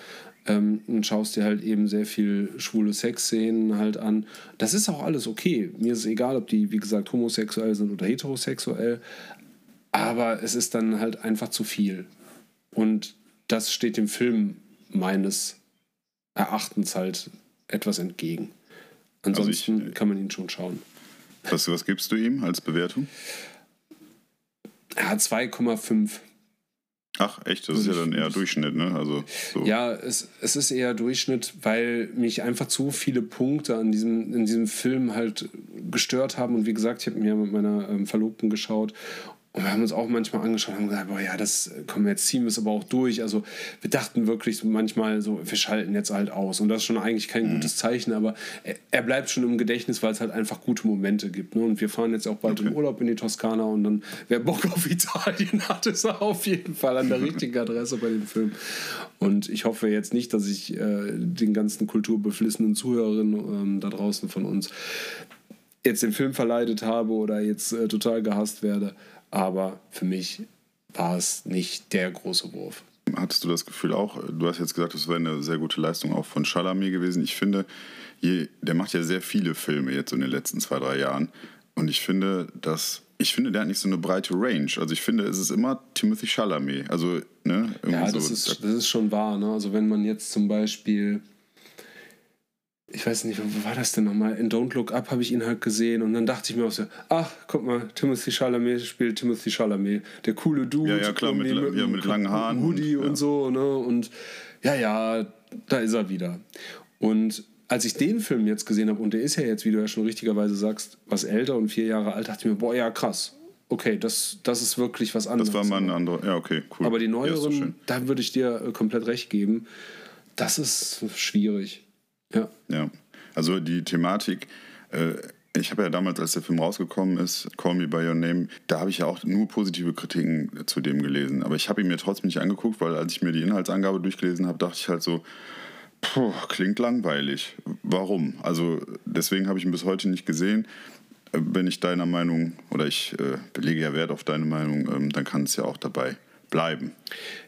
S2: ähm, und schaust dir halt eben sehr viel schwule Sexszenen halt an. Das ist auch alles okay. Mir ist egal, ob die, wie gesagt, homosexuell sind oder heterosexuell. Aber es ist dann halt einfach zu viel. Und das steht dem Film meines Erachtens halt etwas entgegen. Ansonsten
S1: Also ich-
S2: kann man ihn schon schauen.
S1: was, was gibst du ihm als Bewertung?
S2: Er hat 2,5.
S1: Ach, echt? Das ist ja dann eher Durchschnitt, ne? Also, so.
S2: Ja, es, es ist eher Durchschnitt, weil mich einfach zu viele Punkte an diesem, in diesem Film halt gestört haben. Und wie gesagt, ich habe mir mit meiner ähm, Verlobten geschaut Und wir haben uns auch manchmal angeschaut und haben gesagt, boah, ja, das kommen jetzt ziehen wir es aber auch durch. Also wir dachten wirklich so manchmal so, wir schalten jetzt halt aus. Und das ist schon eigentlich kein
S1: Mhm.
S2: gutes Zeichen, aber er, er bleibt schon im Gedächtnis, weil es halt einfach gute Momente gibt. Ne? Und wir fahren jetzt auch bald in Urlaub in die Toskana und dann, wer Bock auf Italien hat, ist er auf jeden Fall an der richtigen Adresse bei dem Film. Und ich hoffe jetzt nicht, dass ich äh, den ganzen kulturbeflissenen Zuhörerinnen ähm, da draußen von uns jetzt den Film verleidet habe oder jetzt äh, total gehasst werde. Aber für mich war es nicht der große Wurf.
S1: Hattest du das Gefühl auch? Du hast jetzt gesagt, das wäre eine sehr gute Leistung auch von Chalamet gewesen. Ich finde, je, der macht ja sehr viele Filme jetzt so in den letzten zwei, drei Jahren. Und ich finde, dass ich finde, der hat nicht so eine breite Range. Also ich finde, es ist immer Timothy Chalamet. Also, ne,
S2: Ja,
S1: so.
S2: das ist, das ist schon wahr. Ne? Also wenn man jetzt zum Beispiel, ich weiß nicht, wo war das denn nochmal? In Don't Look Up habe ich ihn halt gesehen und dann dachte ich mir auch so, ach, guck mal, Timothy Chalamet spielt Timothy Chalamet, der coole Dude.
S1: Ja, ja, klar, mit la- ja, mit langen Haaren
S2: Hoodie
S1: und-
S2: und,
S1: ja.
S2: so, ne? Und ja, ja, da ist er wieder. Und als ich den Film jetzt gesehen habe, und der ist ja jetzt, wie du ja schon richtigerweise sagst, was älter und vier Jahre alt, dachte ich mir, boah, ja, krass. Okay, das, das ist wirklich was anderes.
S1: das war mal ein anderer. Ja, okay, cool.
S2: Aber die
S1: Ja,
S2: neueren,
S1: schön.
S2: da würde ich dir äh, komplett recht geben. Das ist schwierig. Ja.
S1: Ja, also die Thematik, äh, ich habe ja damals, als der Film rausgekommen ist, Call Me By Your Name, da habe ich ja auch nur positive Kritiken zu dem gelesen. Aber ich habe ihn mir trotzdem nicht angeguckt, weil als ich mir die Inhaltsangabe durchgelesen habe, dachte ich halt so, puh, klingt langweilig. Warum? Also deswegen habe ich ihn bis heute nicht gesehen. Äh, Wenn ich deiner Meinung, oder ich äh, belege ja Wert auf deine Meinung, ähm, dann kann es ja auch dabei bleiben.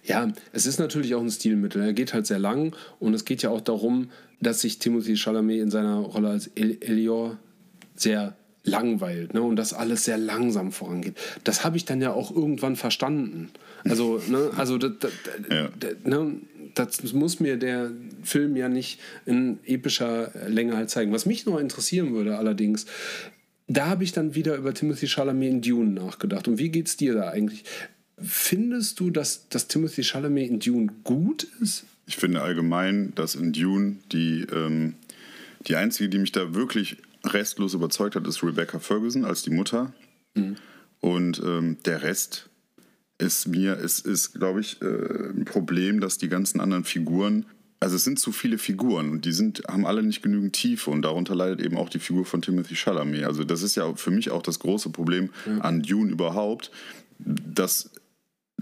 S2: ja, es ist natürlich auch ein Stilmittel. Er geht halt sehr lang und es geht ja auch darum, dass sich Timothy Chalamet in seiner Rolle als El Elior sehr langweilt ne? und dass alles sehr langsam vorangeht. Das habe ich dann ja auch irgendwann verstanden. Also, ne, also das, das,
S1: Ja.
S2: das, ne, das muss mir der Film ja nicht in epischer Länge halt zeigen. Was mich noch interessieren würde allerdings, da habe ich dann wieder über Timothy Chalamet in Dune nachgedacht. Und wie geht's dir da eigentlich? Findest du, dass, dass Timothy Chalamet in Dune gut ist?
S1: Ich finde allgemein, dass in Dune die, ähm, die einzige, die mich da wirklich restlos überzeugt hat, ist Rebecca Ferguson als die Mutter. Und ähm, der Rest ist mir, es ist, glaube ich, äh, ein Problem, dass die ganzen anderen Figuren, also es sind zu viele Figuren und die sind, haben alle nicht genügend Tiefe und darunter leidet eben auch die Figur von Timothy Chalamet. Also das ist ja für mich auch das große Problem an Dune überhaupt, dass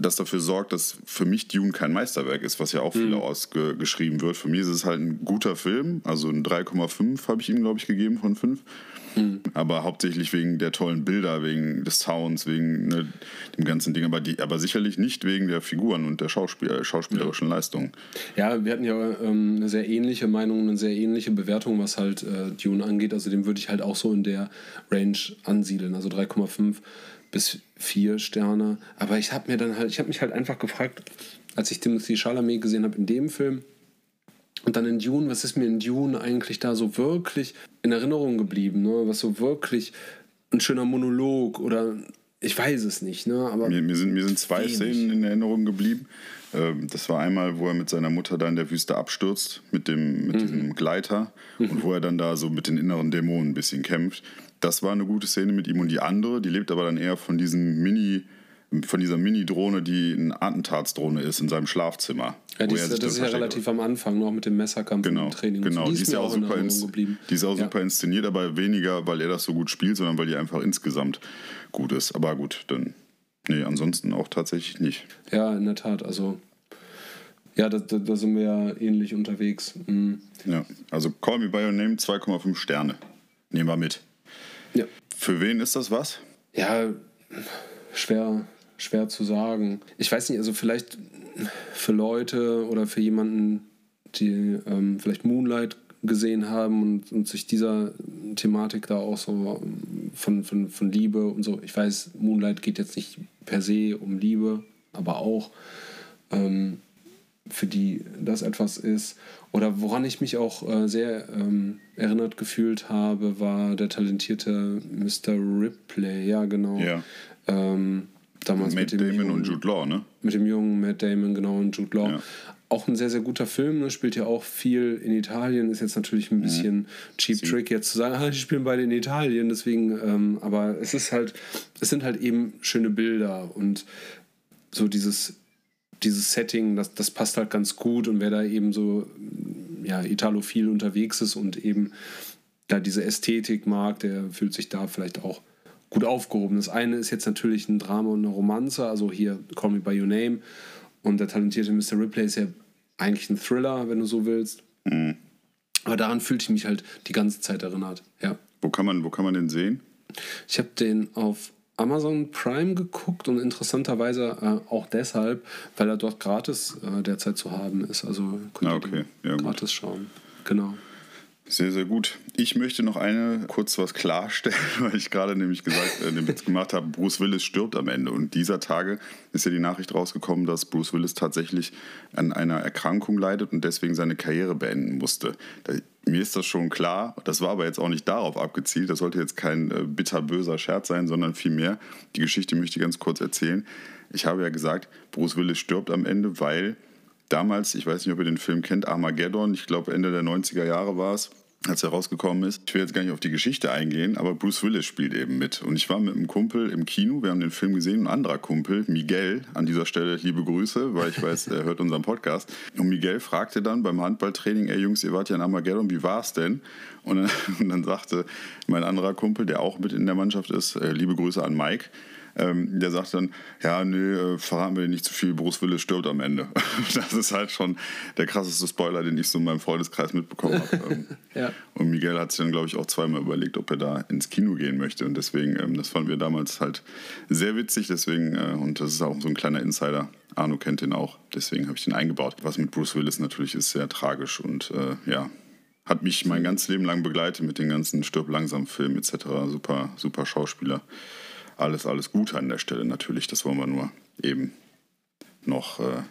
S1: das dafür sorgt, dass für mich Dune kein Meisterwerk ist, was ja auch viele ausgeschrieben wird. Für mich ist es halt ein guter Film, also ein 3,5 habe ich ihm, glaube ich, gegeben von 5. Aber hauptsächlich wegen der tollen Bilder, wegen des Sounds, wegen ne, dem ganzen Ding, aber, die, aber sicherlich nicht wegen der Figuren und der Schauspiel, schauspielerischen Leistung.
S2: Ja, wir hatten ja ähm, eine sehr ähnliche Meinung, eine sehr ähnliche Bewertung, was halt äh, Dune angeht. Also dem würde ich halt auch so in der Range ansiedeln. Also 3,5 bis 4 Sterne. Aber ich habe mir dann halt, ich habe mich halt einfach gefragt, als ich Timothy Chalamet gesehen habe in dem Film und dann in Dune, was ist mir in Dune eigentlich da so wirklich in Erinnerung geblieben? Ne? Was so wirklich ein schöner Monolog oder ich weiß es nicht, ne? Aber
S1: Mir, mir, sind, mir sind zwei
S2: Wenig.
S1: Szenen in Erinnerung geblieben. Ähm, das war einmal, wo er mit seiner Mutter da in der Wüste abstürzt, mit, dem, mit diesem Gleiter und wo er dann da so mit den inneren Dämonen ein bisschen kämpft. Das war eine gute Szene mit ihm. Und die andere, die lebt aber dann eher von diesem Mini, von dieser Mini-Drohne, die eine Attentatsdrohne ist in seinem Schlafzimmer.
S2: ja, die ist, das ist ja relativ am Anfang noch mit dem Messerkampf
S1: Genau,
S2: dem Training.
S1: genau.
S2: Die
S1: Die
S2: ist,
S1: ja
S2: auch
S1: super, ins, die ist auch
S2: Ja.
S1: super inszeniert, aber weniger, weil er das so gut spielt, sondern weil die einfach insgesamt gut ist. Aber gut, dann, nee, ansonsten auch tatsächlich nicht.
S2: Ja, in der Tat. Also, ja, da, da, da sind wir ja ähnlich unterwegs. Mhm.
S1: Ja, also Call Me By Your Name 2,5 Sterne. Nehmen wir mit.
S2: Ja.
S1: Für wen ist das was?
S2: ja, schwer, schwer zu sagen. Ich weiß nicht, also vielleicht für Leute oder für jemanden, die ähm, vielleicht Moonlight gesehen haben und, und sich dieser Thematik da auch so von, von, von Liebe und so. Ich weiß, Moonlight geht jetzt nicht per se um Liebe, aber auch ähm, für die das etwas ist. Oder woran ich mich auch äh, sehr ähm, erinnert gefühlt habe, war der talentierte Mr. Ripley. Ja, genau.
S1: Ja.
S2: Ähm, damals
S1: Matt
S2: mit dem
S1: Damon
S2: jungen,
S1: und Jude Law, ne?
S2: Mit dem jungen Matt Damon, genau, und Jude Law.
S1: Ja.
S2: auch ein sehr, sehr guter Film. Ne? Spielt ja auch viel in Italien. Ist jetzt natürlich ein bisschen mhm. Cheap Sie. Trick, jetzt zu sagen, ah, die spielen beide in Italien. Deswegen, ähm, aber es ist halt, es sind halt eben schöne Bilder und so dieses, dieses Setting, das, das passt halt ganz gut. Und wer da eben so ja, italophil unterwegs ist und eben da diese Ästhetik mag, der fühlt sich da vielleicht auch gut aufgehoben. Das eine ist jetzt natürlich ein Drama und eine Romanze, also hier Call Me By Your Name. Und der talentierte Mr. Ripley ist ja eigentlich ein Thriller, wenn du so willst. Mhm. Aber daran fühlte ich mich halt die ganze Zeit erinnert. Ja.
S1: Wo kann man, wo kann man den sehen?
S2: Ich habe den auf Amazon Prime geguckt und interessanterweise äh, auch deshalb, weil er dort gratis äh, derzeit zu haben ist. Also könnt
S1: ah, okay. ja,
S2: gratis gut. schauen. Genau.
S1: Sehr, sehr gut. Ich möchte noch eine kurz was klarstellen, weil ich gerade nämlich gesagt, äh, den Witz gemacht habe, Bruce Willis stirbt am Ende. Und dieser Tage ist ja die Nachricht rausgekommen, dass Bruce Willis tatsächlich an einer Erkrankung leidet und deswegen seine Karriere beenden musste. Mir ist das schon klar, das war aber jetzt auch nicht darauf abgezielt, das sollte jetzt kein äh, bitterböser Scherz sein, sondern vielmehr, die Geschichte möchte ich ganz kurz erzählen. Ich habe ja gesagt, Bruce Willis stirbt am Ende, weil damals, ich weiß nicht, ob ihr den Film kennt, Armageddon, ich glaube Ende der 90er Jahre war es, als er rausgekommen ist. Ich will jetzt gar nicht auf die Geschichte eingehen, aber Bruce Willis spielt eben mit. Und ich war mit einem Kumpel im Kino, wir haben den Film gesehen, ein anderer Kumpel, Miguel, an dieser Stelle liebe Grüße, weil ich weiß, er hört unseren Podcast. Und Miguel fragte dann beim Handballtraining, ey Jungs, ihr wart ja in Armageddon, wie war's denn? Und dann, und dann sagte mein anderer Kumpel, der auch mit in der Mannschaft ist, äh, liebe Grüße an Mike, ähm, der sagt dann, ja, nee, äh, verraten wir nicht zu viel, Bruce Willis stirbt am Ende. das ist halt schon der krasseste Spoiler, den ich so in meinem Freundeskreis mitbekommen habe. Ähm, ja. Und Miguel hat sich dann, glaube ich, auch zweimal überlegt, ob er da ins Kino gehen möchte. Und deswegen, ähm, das fanden wir damals halt sehr witzig. Deswegen, äh, und das ist auch so ein kleiner Insider. Arno kennt den auch, deswegen habe ich den eingebaut. Was mit Bruce Willis natürlich ist sehr tragisch und äh, ja, hat mich mein ganzes Leben lang begleitet mit den ganzen Stirb langsam Filmen etc. Super, super Schauspieler alles, alles Gute an der Stelle natürlich. Das wollen wir nur eben noch äh,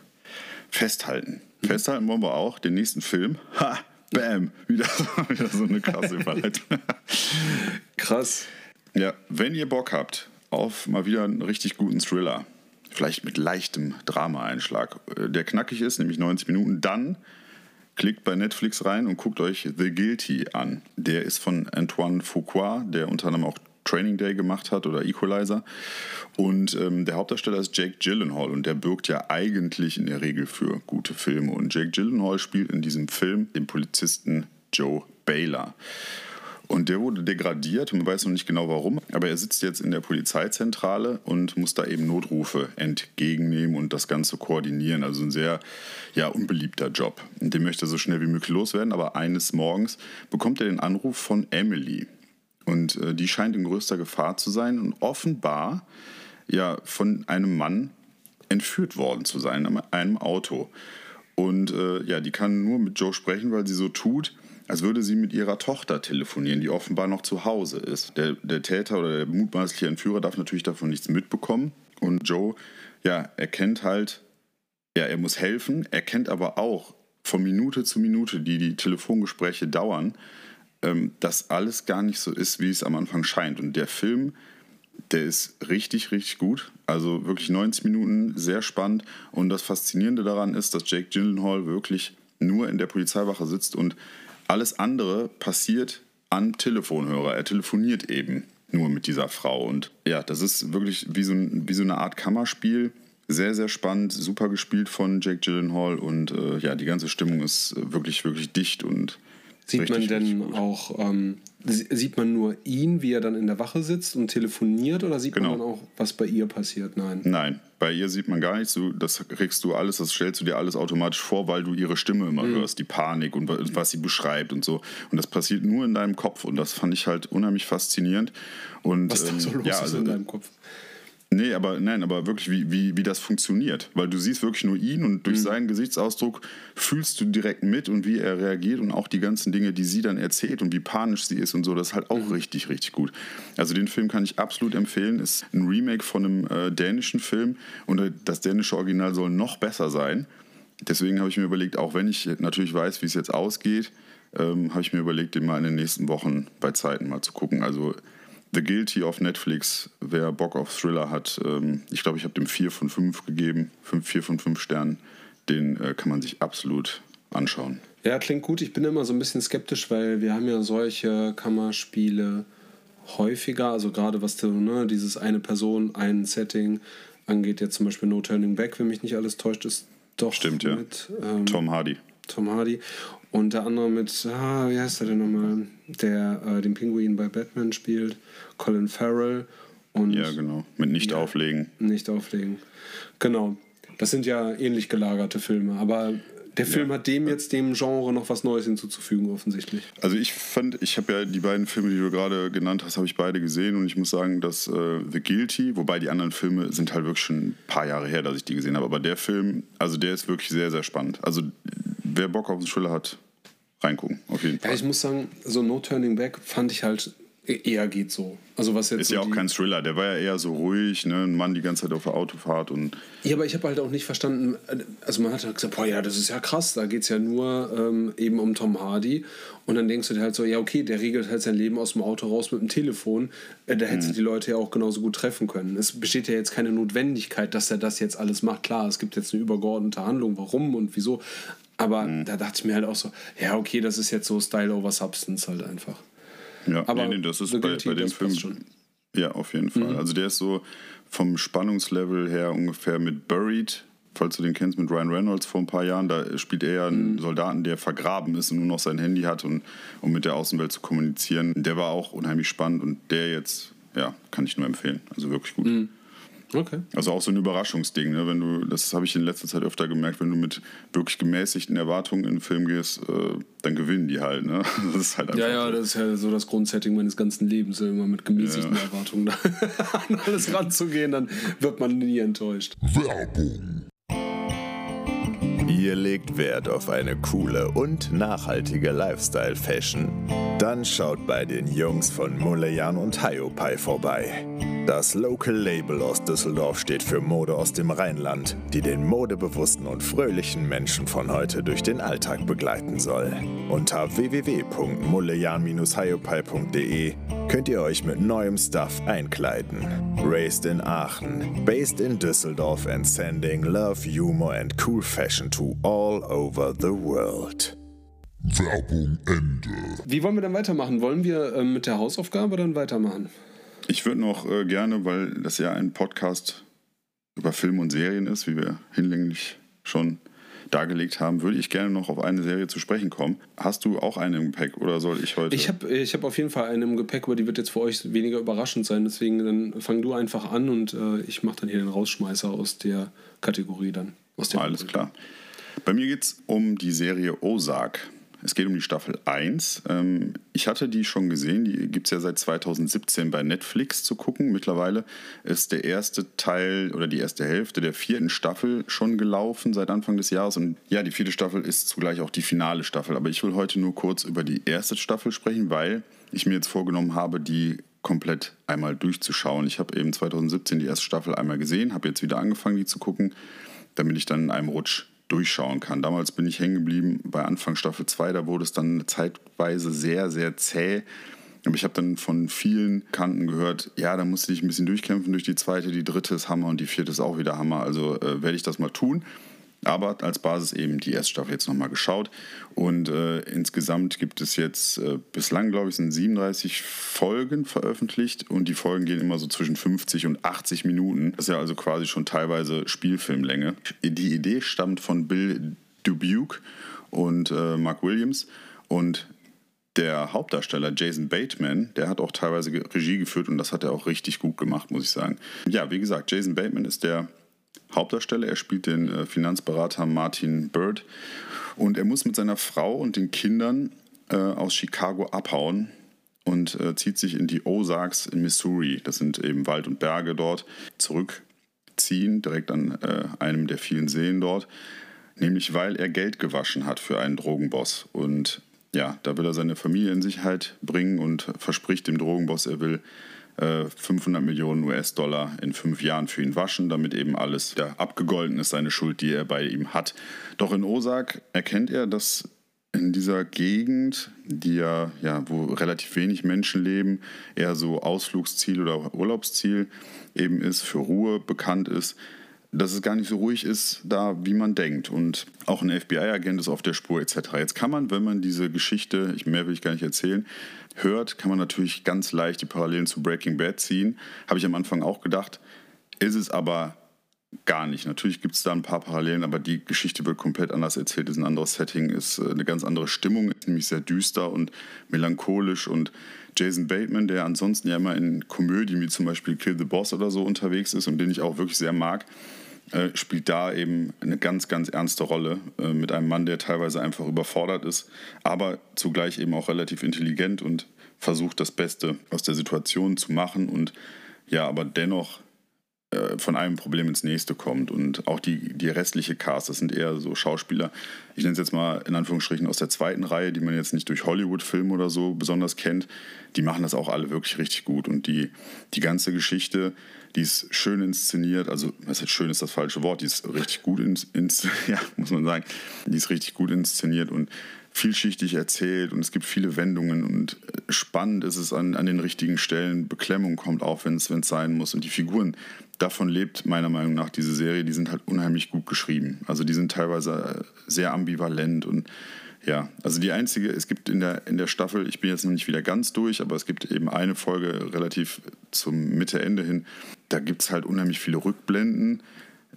S1: festhalten. Mhm. Festhalten wollen wir auch den nächsten Film. Ha! Bam! Wieder, wieder so eine krasse Überleitung.
S2: Krass.
S1: Ja, wenn ihr Bock habt auf mal wieder einen richtig guten Thriller, vielleicht mit leichtem Drama-Einschlag, äh, der knackig ist, nämlich 90 Minuten, dann klickt bei Netflix rein und guckt euch The Guilty an. Der ist von Antoine Foucault, der unter anderem auch Training Day gemacht hat oder Equalizer. Und ähm, der Hauptdarsteller ist Jake Gyllenhaal und der birgt ja eigentlich in der Regel für gute Filme. Und Jake Gyllenhaal spielt in diesem Film den Polizisten Joe Baylor. Und der wurde degradiert, man weiß noch nicht genau warum, aber er sitzt jetzt in der Polizeizentrale und muss da eben Notrufe entgegennehmen und das Ganze koordinieren. Also ein sehr ja, unbeliebter Job. Und den möchte er so schnell wie möglich loswerden, aber eines Morgens bekommt er den Anruf von Emily. Und äh, die scheint in größter Gefahr zu sein und offenbar ja von einem Mann entführt worden zu sein, in einem Auto. Und äh, ja, die kann nur mit Joe sprechen, weil sie so tut, als würde sie mit ihrer Tochter telefonieren, die offenbar noch zu Hause ist. Der, der Täter oder der mutmaßliche Entführer darf natürlich davon nichts mitbekommen. Und Joe, ja, erkennt halt, ja, er muss helfen, erkennt aber auch von Minute zu Minute, die die Telefongespräche dauern, ähm, dass alles gar nicht so ist, wie es am Anfang scheint. Und der Film, der ist richtig, richtig gut. Also wirklich 90 Minuten, sehr spannend. Und das Faszinierende daran ist, dass Jake Gyllenhaal wirklich nur in der Polizeiwache sitzt und alles andere passiert am Telefonhörer. Er telefoniert eben nur mit dieser Frau. Und ja, das ist wirklich wie so, ein, wie so eine Art Kammerspiel. Sehr, sehr spannend, super gespielt von Jake Gyllenhaal und äh, ja, die ganze Stimmung ist wirklich, wirklich dicht und
S2: Sieht richtig, man denn auch, ähm, sieht man nur ihn, wie er dann in der Wache sitzt und telefoniert oder sieht genau. man dann auch, was bei ihr passiert? Nein.
S1: Nein, bei ihr sieht man gar nichts. Du, das kriegst du alles, das stellst du dir alles automatisch vor, weil du ihre Stimme immer mhm. hörst, die Panik und was sie beschreibt und so. Und das passiert nur in deinem Kopf und das fand ich halt unheimlich faszinierend. Und,
S2: was da so ähm, los ja, also, ist in deinem Kopf?
S1: Nee, aber nein, aber wirklich, wie, wie, wie das funktioniert. Weil du siehst wirklich nur ihn und durch mhm. seinen Gesichtsausdruck fühlst du direkt mit und wie er reagiert und auch die ganzen Dinge, die sie dann erzählt und wie panisch sie ist und so, das ist halt auch mhm. richtig, richtig gut. Also den Film kann ich absolut empfehlen. Ist ein Remake von einem äh, dänischen Film und äh, das dänische Original soll noch besser sein. Deswegen habe ich mir überlegt, auch wenn ich natürlich weiß, wie es jetzt ausgeht, ähm, habe ich mir überlegt, den mal in den nächsten Wochen bei Zeiten mal zu gucken. Also The Guilty auf Netflix, wer Bock auf Thriller hat, ähm, ich glaube, ich habe dem 4 von 5 gegeben, 5, 4 von 5 Sternen. den äh, kann man sich absolut anschauen.
S2: Ja, klingt gut. Ich bin immer so ein bisschen skeptisch, weil wir haben ja solche Kammerspiele häufiger, also gerade was ne, dieses eine Person, ein Setting angeht, jetzt zum Beispiel No Turning Back, wenn mich nicht alles täuscht, ist doch
S1: Stimmt, ja.
S2: mit ähm,
S1: Tom Hardy.
S2: Tom Hardy. Und der andere mit, ah, wie heißt der denn nochmal, der äh, den Pinguin bei Batman spielt, Colin Farrell. Und
S1: Ja, genau. Mit nicht
S2: Ja.
S1: auflegen.
S2: nicht auflegen. Genau. Das sind ja ähnlich gelagerte Filme, aber der Film hat dem jetzt dem Genre noch was Neues hinzuzufügen, offensichtlich.
S1: Also ich fand, ich habe ja die beiden Filme, die du gerade genannt hast, habe ich beide gesehen und ich muss sagen, dass äh, The Guilty, wobei die anderen Filme sind halt wirklich schon ein paar Jahre her, dass ich die gesehen habe, aber der Film, also der ist wirklich sehr, sehr spannend. Also wer Bock auf einen Thriller hat, reingucken, auf jeden
S2: Ja,
S1: Fall.
S2: ich muss sagen, so No Turning Back fand ich halt eher geht so. Also was jetzt
S1: ist
S2: so
S1: ja auch kein Thriller, der war ja eher so ruhig, ne? ein Mann die ganze Zeit auf der Autofahrt und
S2: Ja, aber ich habe halt auch nicht verstanden, also man hat halt gesagt, boah, ja, das ist ja krass, da geht es ja nur ähm, eben um Tom Hardy. Und dann denkst du dir halt so, ja, okay, der regelt halt sein Leben aus dem Auto raus mit dem Telefon. Äh, da hättest du die Leute ja auch genauso gut treffen können. Es besteht ja jetzt keine Notwendigkeit, dass er das jetzt alles macht. Klar, es gibt jetzt eine übergeordnete Handlung, warum und wieso. Aber da dachte ich mir halt auch so, ja, okay, das ist jetzt so Style over Substance halt einfach.
S1: Ja,
S2: Aber
S1: nee, nee, das ist bei,
S2: Guilty,
S1: bei dem Film
S2: schon.
S1: Ja, auf jeden Fall. Also der ist so vom Spannungslevel her ungefähr mit Buried, falls du den kennst, mit Ryan Reynolds vor ein paar Jahren. Da spielt er ja einen Soldaten, der vergraben ist und nur noch sein Handy hat, und, um mit der Außenwelt zu kommunizieren. Der war auch unheimlich spannend und der jetzt, ja, kann ich nur empfehlen. Also wirklich gut.
S2: Okay.
S1: Also auch so ein Überraschungsding, ne? Wenn du, das habe ich in letzter Zeit öfter gemerkt, wenn du mit wirklich gemäßigten Erwartungen in den Film gehst, äh, dann gewinnen die halt, ne? Das ist halt einfach
S2: Ja, ja,
S1: so.
S2: das ist ja so das Grundsetting meines ganzen Lebens, immer mit gemäßigten
S1: Ja.
S2: Erwartungen da an alles ranzugehen, dann wird man nie enttäuscht.
S3: Werbung,
S4: Ihr legt Wert auf eine coole und nachhaltige Lifestyle-Fashion? Dann schaut bei den Jungs von Mulejan und Hiopai vorbei. Das Local Label aus Düsseldorf steht für Mode aus dem Rheinland, die den modebewussten und fröhlichen Menschen von heute durch den Alltag begleiten soll. Unter www.mullejan-hiopai.de könnt ihr euch mit neuem Stuff einkleiden. Raised in Aachen, based in Düsseldorf and sending love, humor and cool fashion to all over the world.
S3: Werbung Ende.
S2: Wie wollen wir dann weitermachen? Wollen wir ähm, mit der Hausaufgabe dann weitermachen?
S1: Ich würde noch äh, gerne, weil das ja ein Podcast über Filme und Serien ist, wie wir hinlänglich schon dargelegt haben, würde ich gerne noch auf eine Serie zu sprechen kommen. Hast du auch eine im Gepäck oder soll ich heute?
S2: Ich habe ich hab auf jeden Fall eine im Gepäck, aber die wird jetzt für euch weniger überraschend sein. Deswegen dann fang du einfach an und äh, ich mache dann hier den Rausschmeißer aus der Kategorie dann. Aus der
S1: Alles
S2: Rubrik.
S1: klar. Bei mir geht es um die Serie Ozark. Es geht um die Staffel 1. Ähm, ich hatte die schon gesehen, die gibt es ja seit 2017 bei Netflix zu gucken. Mittlerweile ist der erste Teil oder die erste Hälfte der vierten Staffel schon gelaufen seit Anfang des Jahres. Und ja, die vierte Staffel ist zugleich auch die finale Staffel. Aber ich will heute nur kurz über die erste Staffel sprechen, weil ich mir jetzt vorgenommen habe, die komplett einmal durchzuschauen. Ich habe eben 2017 die erste Staffel einmal gesehen, habe jetzt wieder angefangen, die zu gucken, damit ich dann in einem Rutsch durchschauen kann. Damals bin ich hängen geblieben bei Anfang Staffel 2, da wurde es dann zeitweise sehr, sehr zäh. Aber ich habe dann von vielen Kanten gehört, ja, da musst du dich ein bisschen durchkämpfen durch die zweite, die dritte ist Hammer und die vierte ist auch wieder Hammer. Also äh, werde ich das mal tun. Aber als Basis eben die erste Staffel jetzt nochmal geschaut. Und äh, insgesamt gibt es jetzt äh, bislang, glaube ich, sind 37 Folgen veröffentlicht. Und die Folgen gehen immer so zwischen 50 und 80 Minuten. Das ist ja also quasi schon teilweise Spielfilmlänge. Die Idee stammt von Bill Dubuque und äh, Mark Williams. Und der Hauptdarsteller Jason Bateman, der hat auch teilweise Regie geführt und das hat er auch richtig gut gemacht, muss ich sagen. Ja, wie gesagt, Jason Bateman ist der Hauptdarsteller. Er spielt den äh, Finanzberater Martin Bird und er muss mit seiner Frau und den Kindern äh, aus Chicago abhauen und äh, zieht sich in die Ozarks in Missouri. Das sind eben Wald und Berge dort. Zurückziehen, direkt an einem der vielen Seen dort. Nämlich weil er Geld gewaschen hat für einen Drogenboss. Und ja, da will er seine Familie in Sicherheit bringen und verspricht dem Drogenboss, er will 500 Millionen US-Dollar in fünf Jahren für ihn waschen, damit eben alles ja, abgegolten ist, seine Schuld, die er bei ihm hat. Doch in Osak erkennt er, dass in dieser Gegend, die ja, ja, wo relativ wenig Menschen leben, eher so Ausflugsziel oder Urlaubsziel eben ist, für Ruhe bekannt ist, dass es gar nicht so ruhig ist da, wie man denkt. Und auch ein FBI-Agent ist auf der Spur etc. Jetzt kann man, wenn man diese Geschichte, ich, mehr will ich gar nicht erzählen, hört, kann man natürlich ganz leicht die Parallelen zu Breaking Bad ziehen. Habe ich am Anfang auch gedacht. Ist es aber gar nicht. Natürlich gibt es da ein paar Parallelen, aber die Geschichte wird komplett anders erzählt. Ist ein anderes Setting, ist äh, eine ganz andere Stimmung, ist nämlich sehr düster und melancholisch. Und Jason Bateman, der ansonsten ja immer in Komödien wie zum Beispiel Kill the Boss oder so unterwegs ist und den ich auch wirklich sehr mag, äh, spielt da eben eine ganz, ganz ernste Rolle äh, mit einem Mann, der teilweise einfach überfordert ist, aber zugleich eben auch relativ intelligent und versucht, das Beste aus der Situation zu machen. Und ja, aber dennoch äh, von einem Problem ins nächste kommt. Und auch die, die restliche Cast, das sind eher so Schauspieler, ich nenne es jetzt mal in Anführungsstrichen aus der zweiten Reihe, die man jetzt nicht durch Hollywood-Filme oder so besonders kennt, die machen das auch alle wirklich richtig gut. Und die, die ganze Geschichte, die ist schön inszeniert, also was heißt schön ist das falsche Wort, die ist richtig gut ins, ins ja, muss man sagen, die ist richtig gut inszeniert und vielschichtig erzählt und es gibt viele Wendungen und äh, spannend ist es an, an den richtigen Stellen. Beklemmung kommt auch, wenn es sein muss. Und die Figuren, davon lebt meiner Meinung nach diese Serie, die sind halt unheimlich gut geschrieben. Also die sind teilweise äh, sehr ambivalent und ja, also die einzige, es gibt in der, in der Staffel, ich bin jetzt noch nicht wieder ganz durch, aber es gibt eben eine Folge relativ zum Mitte, Ende hin, da gibt es halt unheimlich viele Rückblenden.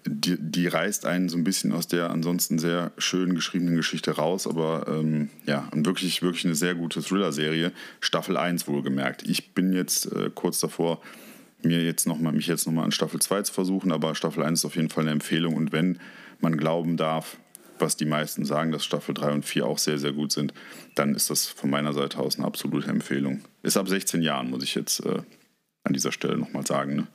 S1: Die, die reißt einen so ein bisschen aus der ansonsten sehr schön geschriebenen Geschichte raus, aber ähm, ja, und wirklich, wirklich eine sehr gute Thriller-Serie. Staffel 1 wohlgemerkt. Ich bin jetzt äh, kurz davor, mir jetzt noch mal, mich jetzt nochmal an Staffel 2 zu versuchen, aber Staffel 1 ist auf jeden Fall eine Empfehlung und wenn man glauben darf, was die meisten sagen, dass Staffel 3 und 4 auch sehr, sehr gut sind, dann ist das von meiner Seite aus eine absolute Empfehlung. Ist ab 16 Jahren, muss ich jetzt äh, an dieser Stelle nochmal sagen. Ne?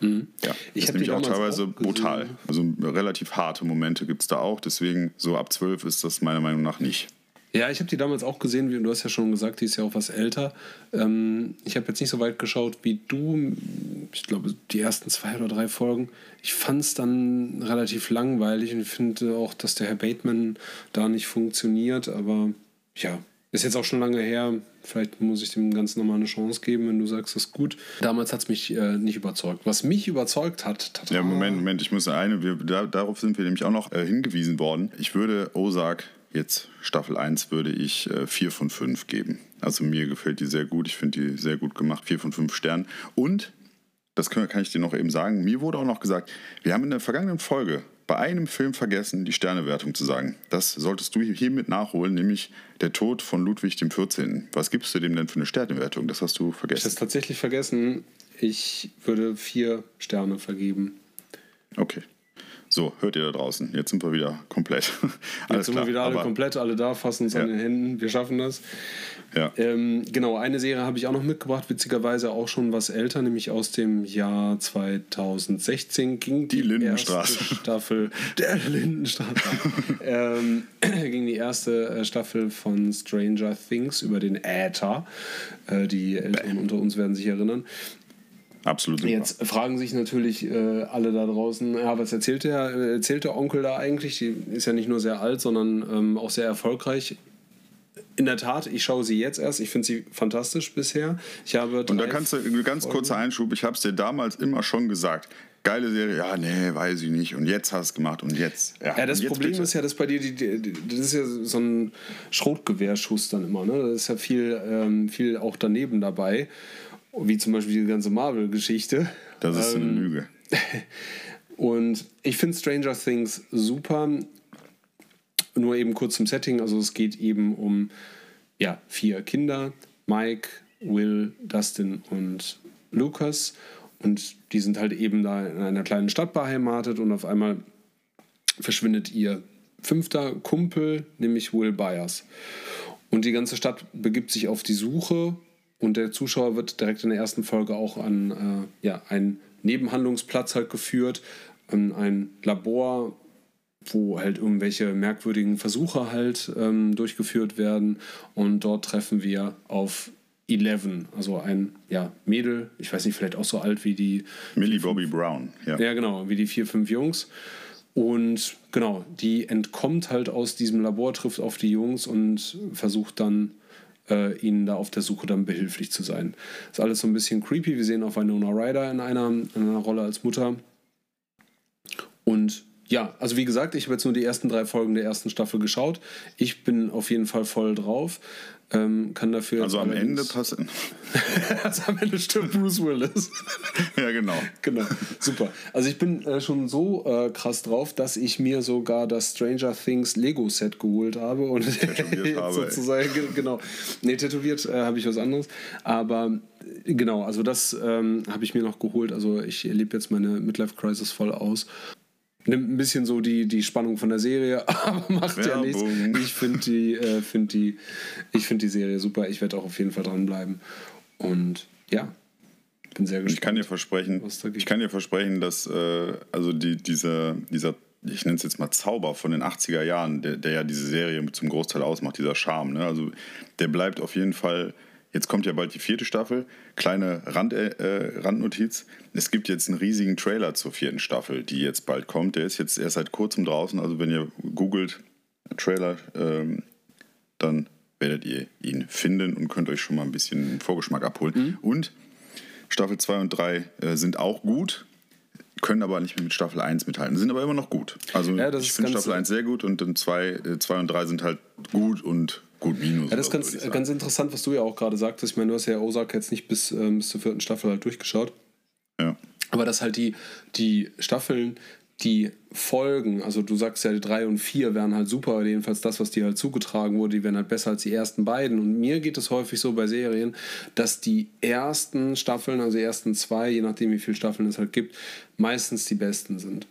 S1: Mhm. Ja, ich ist nämlich auch teilweise auch brutal. Also relativ harte Momente gibt es da auch, deswegen so ab 12 ist das meiner Meinung nach nicht.
S2: Ja, ich habe die damals auch gesehen, wie du hast ja schon gesagt, die ist ja auch was älter. Ähm, ich habe jetzt nicht so weit geschaut wie du. Ich glaube, die ersten zwei oder drei Folgen. Ich fand es dann relativ langweilig und finde auch, dass der Herr Bateman da nicht funktioniert. Aber ja, ist jetzt auch schon lange her. Vielleicht muss ich dem Ganzen nochmal eine Chance geben, wenn du sagst, das ist gut. Damals hat es mich äh, nicht überzeugt. Was mich überzeugt hat.
S1: Tada. Ja, Moment, Moment, ich muss eine. Wir, da, darauf sind wir nämlich auch noch äh, hingewiesen worden. Ich würde Ozark Jetzt Staffel 1 würde ich äh, 4 von 5 geben. Also mir gefällt die sehr gut. Ich finde die sehr gut gemacht. 4 von 5 Sternen. Und, das kann, kann ich dir noch eben sagen, mir wurde auch noch gesagt, wir haben in der vergangenen Folge bei einem Film vergessen, die Sternewertung zu sagen. Das solltest du hiermit nachholen, nämlich der Tod von Ludwig XIV. Was gibst du dem denn für eine Sternewertung? Das hast du vergessen. Ich habe
S2: tatsächlich vergessen. Ich würde vier Sterne vergeben.
S1: Okay. So, hört ihr da draußen. Jetzt sind wir wieder komplett.
S2: Jetzt sind klar, wir wieder alle komplett, alle da, fassen uns ja. an den Händen. Wir schaffen das. Ja. Ähm, genau, eine Serie habe ich auch noch mitgebracht, witzigerweise auch schon was älter, nämlich aus dem Jahr 2016 ging die, die Lindenstraße. Staffel der Lindenstraße. ähm, ging die erste äh, Staffel von Stranger Things über den Äther. Äh, die Älteren unter uns werden sich erinnern. Absolut. Super. Jetzt fragen sich natürlich äh, alle da draußen, ja, was erzählt der, erzählt der Onkel da eigentlich? Die ist ja nicht nur sehr alt, sondern ähm, auch sehr erfolgreich. In der Tat, ich schaue sie jetzt erst. Ich finde sie fantastisch bisher. Ich habe
S1: Und da kannst du, ganz kurzer Einschub, ich habe es dir damals immer schon gesagt geile Serie, ja, nee, weiß ich nicht. Und jetzt hast du es gemacht und jetzt.
S2: Ja, ja das Problem bitte. ist ja, dass bei dir, die, die, das ist ja so ein Schrotgewehrschuss dann immer. Ne? Da ist ja viel, ähm, viel auch daneben dabei wie zum Beispiel die ganze Marvel-Geschichte.
S1: Das ist ähm, eine Lüge.
S2: Und ich finde Stranger Things super. Nur eben kurz zum Setting. Also es geht eben um ja, vier Kinder. Mike, Will, Dustin und Lucas. Und die sind halt eben da in einer kleinen Stadt beheimatet und auf einmal verschwindet ihr fünfter Kumpel, nämlich Will Byers. Und die ganze Stadt begibt sich auf die Suche und der Zuschauer wird direkt in der ersten Folge auch an äh, ja, einen Nebenhandlungsplatz halt geführt, an ein Labor, wo halt irgendwelche merkwürdigen Versuche halt ähm, durchgeführt werden. Und dort treffen wir auf Eleven, also ein ja, Mädel, ich weiß nicht, vielleicht auch so alt wie die.
S1: Millie Bobby Brown,
S2: ja. Ja, genau, wie die vier, fünf Jungs. Und genau, die entkommt halt aus diesem Labor, trifft auf die Jungs und versucht dann äh, ihnen da auf der Suche dann behilflich zu sein. Ist alles so ein bisschen creepy. Wir sehen auch Winona Ryder in einer, in einer Rolle als Mutter. Und ja, also wie gesagt, ich habe jetzt nur die ersten drei Folgen der ersten Staffel geschaut. Ich bin auf jeden Fall voll drauf. Ähm, kann dafür
S1: also am Ende passen.
S2: also am Ende stirbt Bruce Willis.
S1: ja, genau.
S2: Genau, super. Also ich bin äh, schon so äh, krass drauf, dass ich mir sogar das Stranger Things Lego Set geholt habe und
S1: Tätowiert habe,
S2: sozusagen genau. Nee, tätowiert äh, habe ich was anderes, aber äh, genau, also das ähm, habe ich mir noch geholt. Also ich lebe jetzt meine Midlife Crisis voll aus nimmt ein bisschen so die, die Spannung von der Serie, aber macht ja nichts. Ich finde die, äh, find die, find die Serie super. Ich werde auch auf jeden Fall dranbleiben. Und ja, bin sehr gespannt.
S1: Ich kann dir versprechen, ich kann dir versprechen, dass äh, also die, dieser, dieser, ich nenne es jetzt mal Zauber von den 80er Jahren, der, der ja diese Serie zum Großteil ausmacht, dieser Charme, ne? also der bleibt auf jeden Fall Jetzt kommt ja bald die vierte Staffel. Kleine Rand, äh, Randnotiz. Es gibt jetzt einen riesigen Trailer zur vierten Staffel, die jetzt bald kommt. Der ist jetzt erst seit kurzem draußen. Also wenn ihr googelt Trailer, ähm, dann werdet ihr ihn finden und könnt euch schon mal ein bisschen Vorgeschmack abholen. Mhm. Und Staffel 2 und 3 äh, sind auch gut, können aber nicht mehr mit Staffel 1 mithalten, sind aber immer noch gut. Also ja, ich finde Staffel 1 sehr gut und 2 äh, und 3 sind halt gut und Gut, minus.
S2: Ja, das ist ganz, ganz interessant, was du ja auch gerade sagtest. Ich meine, du hast ja Ozark jetzt nicht bis, ähm, bis zur vierten Staffel halt durchgeschaut.
S1: Ja.
S2: Aber dass halt die, die Staffeln, die Folgen, also du sagst ja, die drei und vier wären halt super, jedenfalls das, was dir halt zugetragen wurde, die wären halt besser als die ersten beiden. Und mir geht es häufig so bei Serien, dass die ersten Staffeln, also die ersten zwei, je nachdem wie viele Staffeln es halt gibt, meistens die besten sind.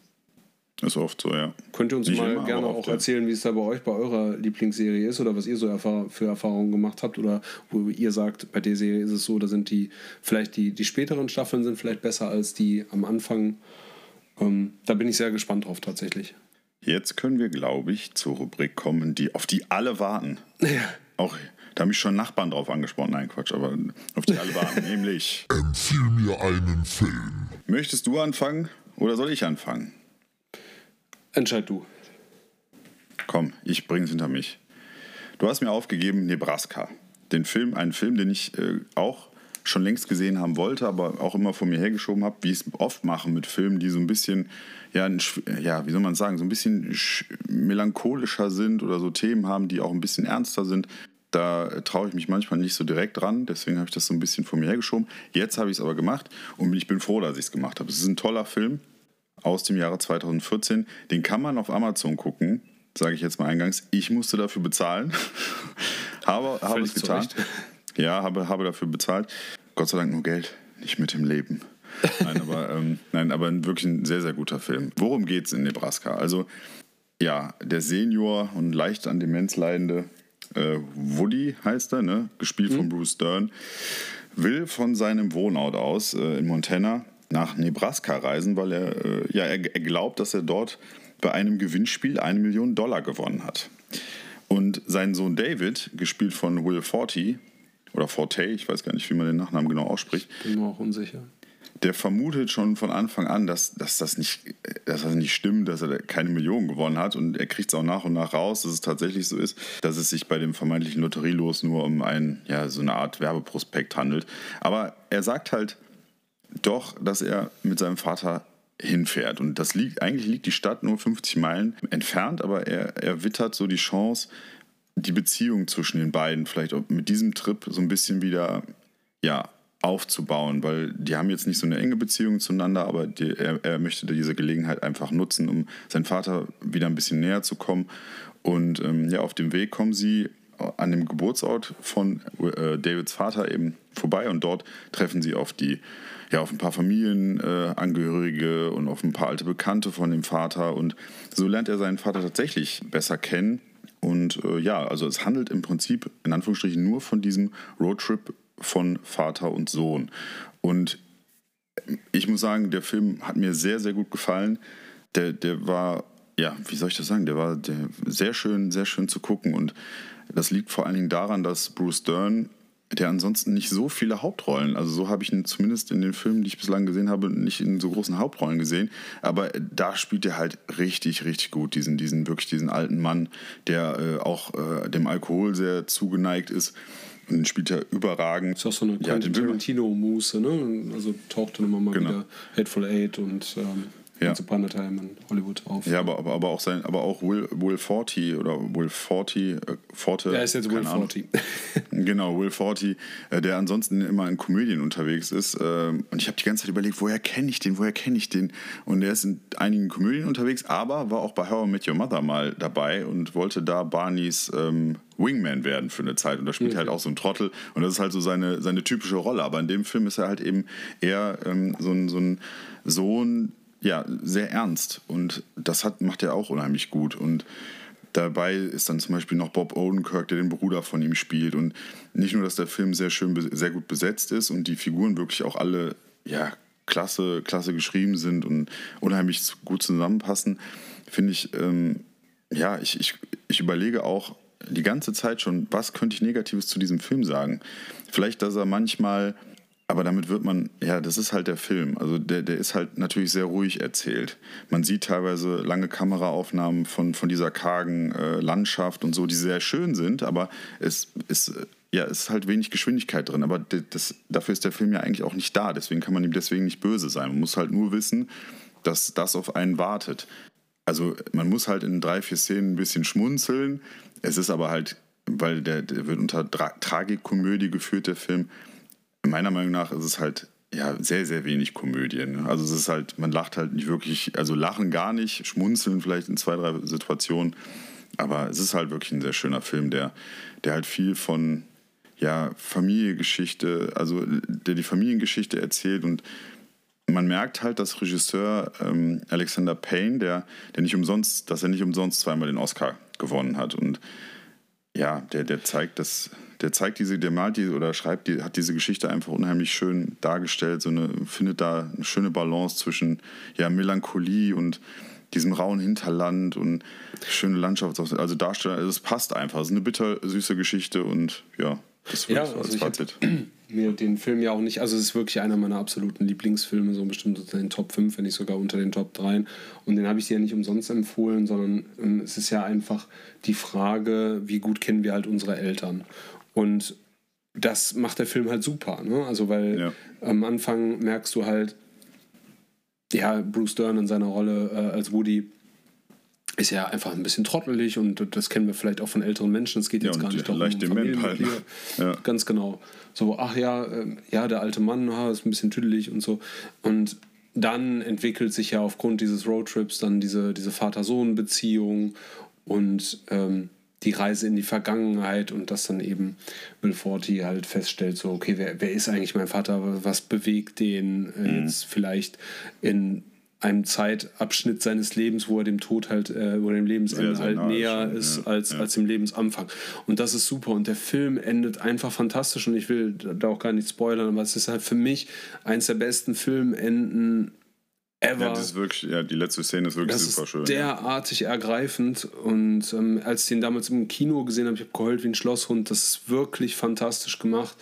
S1: Ist oft so, ja.
S2: Könnt ihr uns Nicht mal immer, gerne auch erzählen, wie es da bei euch, bei eurer Lieblingsserie ist oder was ihr so für Erfahrungen gemacht habt oder wo ihr sagt, bei der Serie ist es so, da sind die, vielleicht die, die späteren Staffeln sind vielleicht besser als die am Anfang. Ähm, da bin ich sehr gespannt drauf tatsächlich.
S1: Jetzt können wir, glaube ich, zur Rubrik kommen, die, auf die alle warten. Ja. Auch da haben mich schon Nachbarn drauf angesprochen. Nein, Quatsch, aber auf die alle warten, nämlich.
S3: Empfiehl mir einen Film.
S1: Möchtest du anfangen oder soll ich anfangen?
S2: Entscheid du.
S1: Komm, ich bringe es hinter mich. Du hast mir aufgegeben Nebraska. Den Film, einen Film, den ich äh, auch schon längst gesehen haben wollte, aber auch immer vor mir hergeschoben habe, wie ich es oft mache mit Filmen, die so ein bisschen, ja, ein, ja, wie soll man sagen, so ein bisschen melancholischer sind oder so Themen haben, die auch ein bisschen ernster sind. Da traue ich mich manchmal nicht so direkt dran, deswegen habe ich das so ein bisschen vor mir hergeschoben. Jetzt habe ich es aber gemacht und ich bin froh, dass ich es gemacht habe. Es ist ein toller Film, aus dem Jahre 2014. Den kann man auf Amazon gucken, sage ich jetzt mal eingangs. Ich musste dafür bezahlen. habe, habe es getan. Ja, habe, habe dafür bezahlt. Gott sei Dank nur Geld, nicht mit dem Leben. nein, aber, ähm, nein, aber wirklich ein sehr, sehr guter Film. Worum geht es in Nebraska? Also, ja, der Senior und leicht an Demenz leidende äh, Woody heißt er, ne? gespielt mhm. von Bruce Dern, will von seinem Wohnort aus äh, in Montana nach Nebraska reisen, weil er, äh, ja, er, er glaubt, dass er dort bei einem Gewinnspiel eine Million Dollar gewonnen hat. Und sein Sohn David, gespielt von Will Forte, oder Forte, ich weiß gar nicht, wie man den Nachnamen genau ausspricht.
S2: Bin mir auch unsicher.
S1: Der vermutet schon von Anfang an, dass, dass, das nicht, dass das nicht stimmt, dass er keine Million gewonnen hat. Und er kriegt es auch nach und nach raus, dass es tatsächlich so ist, dass es sich bei dem vermeintlichen Lotterielos nur um ein, ja, so eine Art Werbeprospekt handelt. Aber er sagt halt, doch, dass er mit seinem Vater hinfährt. Und das liegt, eigentlich liegt die Stadt nur 50 Meilen entfernt, aber er, er wittert so die Chance, die Beziehung zwischen den beiden vielleicht mit diesem Trip so ein bisschen wieder ja, aufzubauen, weil die haben jetzt nicht so eine enge Beziehung zueinander, aber die, er, er möchte diese Gelegenheit einfach nutzen, um seinem Vater wieder ein bisschen näher zu kommen. Und ähm, ja, auf dem Weg kommen sie an dem Geburtsort von äh, Davids Vater eben vorbei und dort treffen sie auf die ja, auf ein paar Familienangehörige äh, und auf ein paar alte Bekannte von dem Vater. Und so lernt er seinen Vater tatsächlich besser kennen. Und äh, ja, also es handelt im Prinzip in Anführungsstrichen nur von diesem Roadtrip von Vater und Sohn. Und ich muss sagen, der Film hat mir sehr, sehr gut gefallen. Der, der war, ja, wie soll ich das sagen, der war der, sehr schön, sehr schön zu gucken. Und das liegt vor allen Dingen daran, dass Bruce Dern, der ansonsten nicht so viele Hauptrollen, also so habe ich ihn zumindest in den Filmen, die ich bislang gesehen habe, nicht in so großen Hauptrollen gesehen, aber da spielt er halt richtig, richtig gut, diesen, diesen wirklich diesen alten Mann, der äh, auch äh, dem Alkohol sehr zugeneigt ist. Und den spielt er überragend.
S2: Das ist auch so eine ja, Tarantino-Muße, ne? Also taucht dann immer mal genau. wieder Hateful Eight und ähm,
S1: Ja.
S2: A Time in Hollywood auf.
S1: Ja, aber, aber, aber auch sein, aber auch Will, Will Forty oder Will Forty, äh, Forte.
S2: Der ist jetzt Will
S1: Ahnung.
S2: Forty.
S1: Genau, Will Forty, äh, der ansonsten immer in Komödien unterwegs ist. ähm, Und ich habe die ganze Zeit überlegt, woher kenne ich den, woher kenne ich den? Und er ist in einigen Komödien unterwegs, aber war auch bei How I Met Your Mother mal dabei und wollte da Barneys ähm, Wingman werden für eine Zeit. Und da spielt er halt auch so ein Trottel. Und das ist halt so seine, seine typische Rolle. Aber in dem Film ist er halt eben eher ähm, so ein, so ein Sohn, ja, sehr ernst. Und das hat, macht er auch unheimlich gut. Und Dabei ist dann zum Beispiel noch Bob Odenkirk, der den Bruder von ihm spielt. Und nicht nur, dass der Film sehr schön, sehr gut besetzt ist und die Figuren wirklich auch alle, ja, klasse, klasse geschrieben sind und unheimlich gut zusammenpassen, finde ich, ähm, ja, ich, ich, ich überlege auch die ganze Zeit schon, was könnte ich Negatives zu diesem Film sagen? Vielleicht, dass er manchmal, aber damit wird man, ja, das ist halt der Film. Also der, der ist halt natürlich sehr ruhig erzählt. Man sieht teilweise lange Kameraaufnahmen von, von dieser kargen äh, Landschaft und so, die sehr schön sind, aber es ist, ja, es ist halt wenig Geschwindigkeit drin. Aber das, dafür ist der Film ja eigentlich auch nicht da. Deswegen kann man ihm deswegen nicht böse sein. Man muss halt nur wissen, dass das auf einen wartet. Also man muss halt in drei, vier Szenen ein bisschen schmunzeln. Es ist aber halt, weil der, der wird unter Dra Tragikomödie geführt, der Film. Meiner Meinung nach ist es halt ja sehr, sehr wenig Komödie. Ne? Also es ist halt, man lacht halt nicht wirklich, also lachen gar nicht, schmunzeln vielleicht in zwei, drei Situationen. Aber es ist halt wirklich ein sehr schöner Film, der, der halt viel von ja, Familiengeschichte, also der die Familiengeschichte erzählt und man merkt halt, dass Regisseur ähm, Alexander Payne, der, der nicht umsonst, dass er nicht umsonst zweimal den Oscar gewonnen hat. Und ja, der, der zeigt das, der zeigt diese, der malt diese oder schreibt, die, hat diese Geschichte einfach unheimlich schön dargestellt, so eine, findet da eine schöne Balance zwischen ja, Melancholie und diesem rauen Hinterland und schöne Landschaft, also Darsteller, also es passt einfach. Es ist eine bittersüße Geschichte und ja, das wird
S2: Ja,
S1: so
S2: also
S1: als Fazit.
S2: mir den Film ja auch nicht, also es ist wirklich einer meiner absoluten Lieblingsfilme, so bestimmt unter den Top 5, wenn nicht sogar unter den Top 3. Und den habe ich dir ja nicht umsonst empfohlen, sondern ähm, es ist ja einfach die Frage, wie gut kennen wir halt unsere Eltern. Und das macht der Film halt super, ne? Also weil
S1: Ja.
S2: am Anfang merkst du halt, ja, Bruce Dern in seiner Rolle äh, als Woody ist ja einfach ein bisschen trottelig und das kennen wir vielleicht auch von älteren Menschen. Es geht
S1: Ja,
S2: jetzt gar nicht darum,
S1: leicht dement halt, ne? Ja.
S2: Ganz genau. So, ach ja, ähm, ja, der alte Mann ah, ist ein bisschen tüdelig und so. Und dann entwickelt sich ja aufgrund dieses Roadtrips dann diese, diese Vater-Sohn-Beziehung und ähm, die Reise in die Vergangenheit und dass dann eben Will Forty halt feststellt, so, okay, wer, wer ist eigentlich mein Vater? Was bewegt den äh,
S1: Mhm.
S2: jetzt vielleicht in einem Zeitabschnitt seines Lebens, wo er dem Tod halt, äh, wo er dem Lebensende halt näher
S1: schon,
S2: ist
S1: ja,
S2: als,
S1: ja.
S2: als dem Lebensanfang. Und das ist super. Und der Film endet einfach fantastisch. Und ich will da auch gar nicht spoilern, aber es ist halt für mich eins der besten Filmenden ever.
S1: Ja, das ist wirklich, ja, die letzte Szene ist wirklich
S2: Das
S1: super
S2: ist
S1: schön.
S2: derartig ergreifend und ähm, als ich den damals im Kino gesehen habe, ich habe geheult wie ein Schlosshund, das ist wirklich fantastisch gemacht.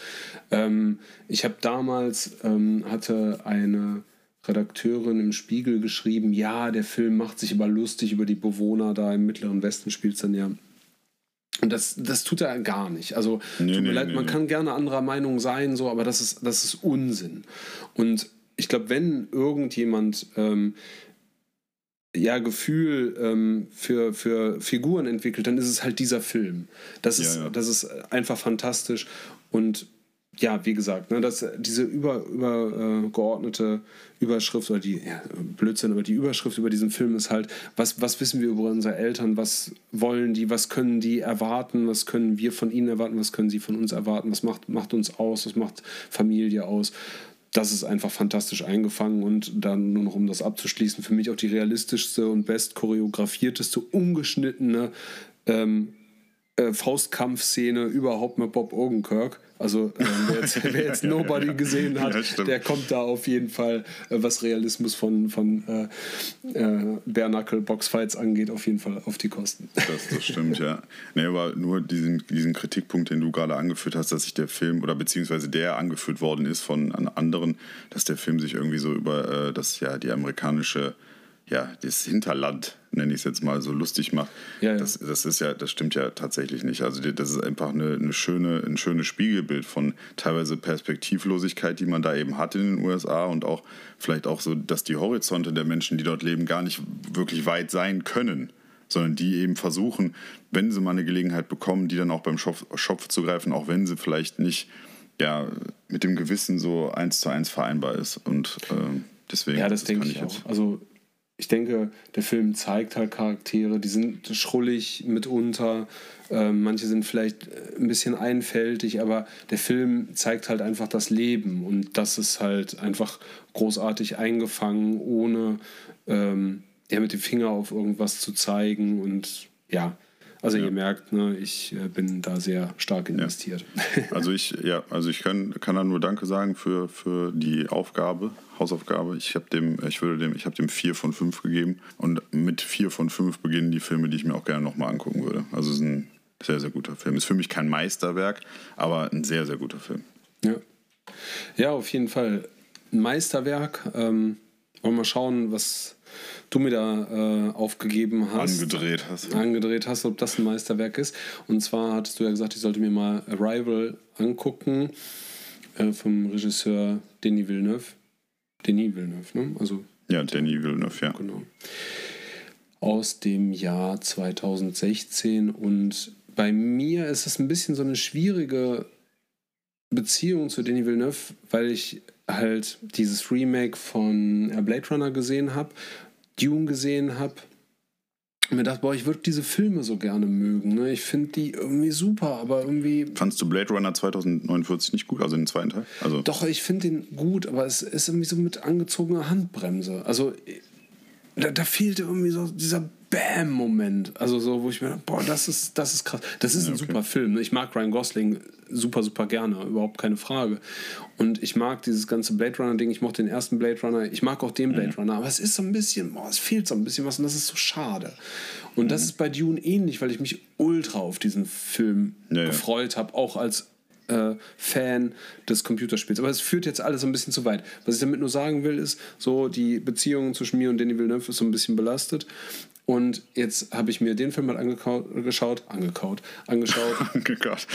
S2: Ähm, ich habe damals, ähm, hatte eine Redakteurin im Spiegel geschrieben, ja, der Film macht sich aber lustig über die Bewohner da im Mittleren Westen, spielt es dann ja. Und das, das tut er gar nicht. Also,
S1: Nee,
S2: tut mir
S1: nee,
S2: leid,
S1: nee,
S2: man kann gerne anderer Meinung sein, so, aber das ist, das ist Unsinn. Und ich glaube, wenn irgendjemand ähm, ja, Gefühl ähm, für, für Figuren entwickelt, dann ist es halt dieser Film. Das ist,
S1: Ja, ja.
S2: Das ist einfach fantastisch. Und ja, wie gesagt, ne, das, diese über, übergeordnete Überschrift oder die ja, Blödsinn, aber die Überschrift über diesen Film ist halt, was, was wissen wir über unsere Eltern, was wollen die, was können die erwarten, was können wir von ihnen erwarten, was können sie von uns erwarten, was macht, macht uns aus, was macht Familie aus. Das ist einfach fantastisch eingefangen und dann nur noch, um das abzuschließen, für mich auch die realistischste und best choreografierteste, ungeschnittene ähm, äh, Faustkampfszene überhaupt mit Bob Odenkirk. Also ähm, wer jetzt, wer jetzt Nobody gesehen hat,
S1: Ja,
S2: der kommt da auf jeden Fall, äh, was Realismus von, von äh, äh, Bare-Knuckle Boxfights angeht, auf jeden Fall auf die Kosten.
S1: Das, das stimmt, ja. Nee, aber nur diesen, diesen Kritikpunkt, den du gerade angeführt hast, dass sich der Film oder beziehungsweise der angeführt worden ist von an anderen, dass der Film sich irgendwie so über äh, das, ja, die amerikanische ja, das Hinterland, nenne ich es jetzt mal, so lustig macht.
S2: Ja, ja.
S1: Das, das ist ja, das stimmt ja tatsächlich nicht. Also das ist einfach eine, eine schöne, ein schönes Spiegelbild von teilweise Perspektivlosigkeit, die man da eben hat in den USA und auch vielleicht auch so, dass die Horizonte der Menschen, die dort leben, gar nicht wirklich weit sein können. Sondern die eben versuchen, wenn sie mal eine Gelegenheit bekommen, die dann auch beim Schopf, Schopf zu greifen, auch wenn sie vielleicht nicht ja, mit dem Gewissen so eins zu eins vereinbar ist. Und ähm, deswegen
S2: Ja, das, denke
S1: kann
S2: ich
S1: jetzt-
S2: auch. Also ich denke, der Film zeigt halt Charaktere, die sind schrullig mitunter, ähm, manche sind vielleicht äh, ein bisschen einfältig, aber der Film zeigt halt einfach das Leben und das ist halt einfach großartig eingefangen, ohne ähm, ja, mit dem Finger auf irgendwas zu zeigen und ja. Also ihr merkt, ne, ich äh, bin da sehr stark investiert.
S1: Also ich, ja, also ich kann, kann da nur Danke sagen für, für die Aufgabe, Hausaufgabe. Ich habe dem, ich würde dem, ich habe dem vier von fünf gegeben und mit vier von fünf beginnen die Filme, die ich mir auch gerne nochmal angucken würde. Also es ist ein sehr, sehr guter Film. Ist für mich kein Meisterwerk, aber ein sehr, sehr guter Film.
S2: Ja, ja auf jeden Fall. Ein Meisterwerk. Ähm, wollen wir mal schauen, was du mir da äh, aufgegeben hast.
S1: Angedreht hast.
S2: Angedreht hast, ob das ein Meisterwerk ist. Und zwar hattest du ja gesagt, ich sollte mir mal Arrival angucken äh, vom Regisseur Denis Villeneuve. Denis Villeneuve, ne? Also,
S1: Ja, Danny Villeneuve, ja.
S2: genau. Aus dem Jahr 2016. Und bei mir ist es ein bisschen so eine schwierige Beziehung zu Denis Villeneuve, weil ich halt dieses Remake von äh, Blade Runner gesehen habe, Dune gesehen habe und mir dachte, boah, ich würde diese Filme so gerne mögen. Ne? Ich finde die irgendwie super, aber irgendwie.
S1: Fandst du Blade Runner 2049 nicht gut, also den zweiten Teil? Also,
S2: Doch, ich finde den gut, aber es ist irgendwie so mit angezogener Handbremse. Also da, da fehlte irgendwie so dieser Bam-Moment. Also so, wo ich mir boah, das ist, das ist krass. Das ist ein
S1: okay.
S2: super Film. ne? Ich mag Ryan Gosling super, super gerne, überhaupt keine Frage. Und ich mag dieses ganze Blade Runner-Ding, ich mochte den ersten Blade Runner, ich mag auch den
S1: Mhm.
S2: Blade Runner, aber es ist so ein bisschen, boah, es fehlt so ein bisschen was und das ist so schade. Und das ist bei Dune ähnlich, weil ich mich ultra auf diesen Film
S1: Ja, ja.
S2: gefreut habe, auch als äh, Fan des Computerspiels. Aber es führt jetzt alles so ein bisschen zu weit. Was ich damit nur sagen will, ist, so die Beziehung zwischen mir und Denis Villeneuve ist so ein bisschen belastet. Und jetzt habe ich mir den Film mal angeschaut, angekaut, angeschaut.
S1: Gott.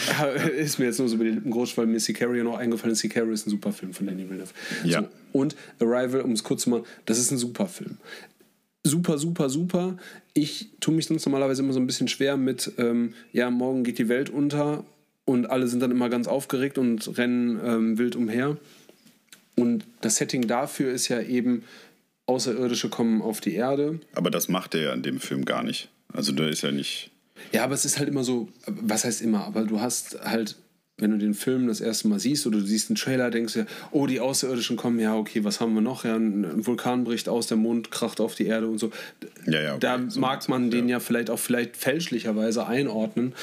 S2: ist mir jetzt nur so über die Lippen gerutscht, weil mir Sicario noch eingefallen ist. Sicario ist ein super Film von Denis Villeneuve.
S1: Ja.
S2: So, und Arrival, um es kurz zu machen, das ist ein super Film super, super, super. Ich tue mich sonst normalerweise immer so ein bisschen schwer mit, ähm, ja, morgen geht die Welt unter und alle sind dann immer ganz aufgeregt und rennen ähm, wild umher. Und das Setting dafür ist ja eben, Außerirdische kommen auf die Erde.
S1: Aber das macht er ja in dem Film gar nicht. Also da ist ja nicht.
S2: Ja, aber es ist halt immer so, was heißt immer, aber du hast halt, wenn du den Film das erste Mal siehst oder du siehst einen Trailer, denkst du, ja, oh, die Außerirdischen kommen, ja, okay, was haben wir noch? Ja, ein Vulkan bricht aus, der Mond kracht auf die Erde und so.
S1: Ja, ja, okay.
S2: Da
S1: So
S2: mag man den ja vielleicht auch vielleicht fälschlicherweise einordnen.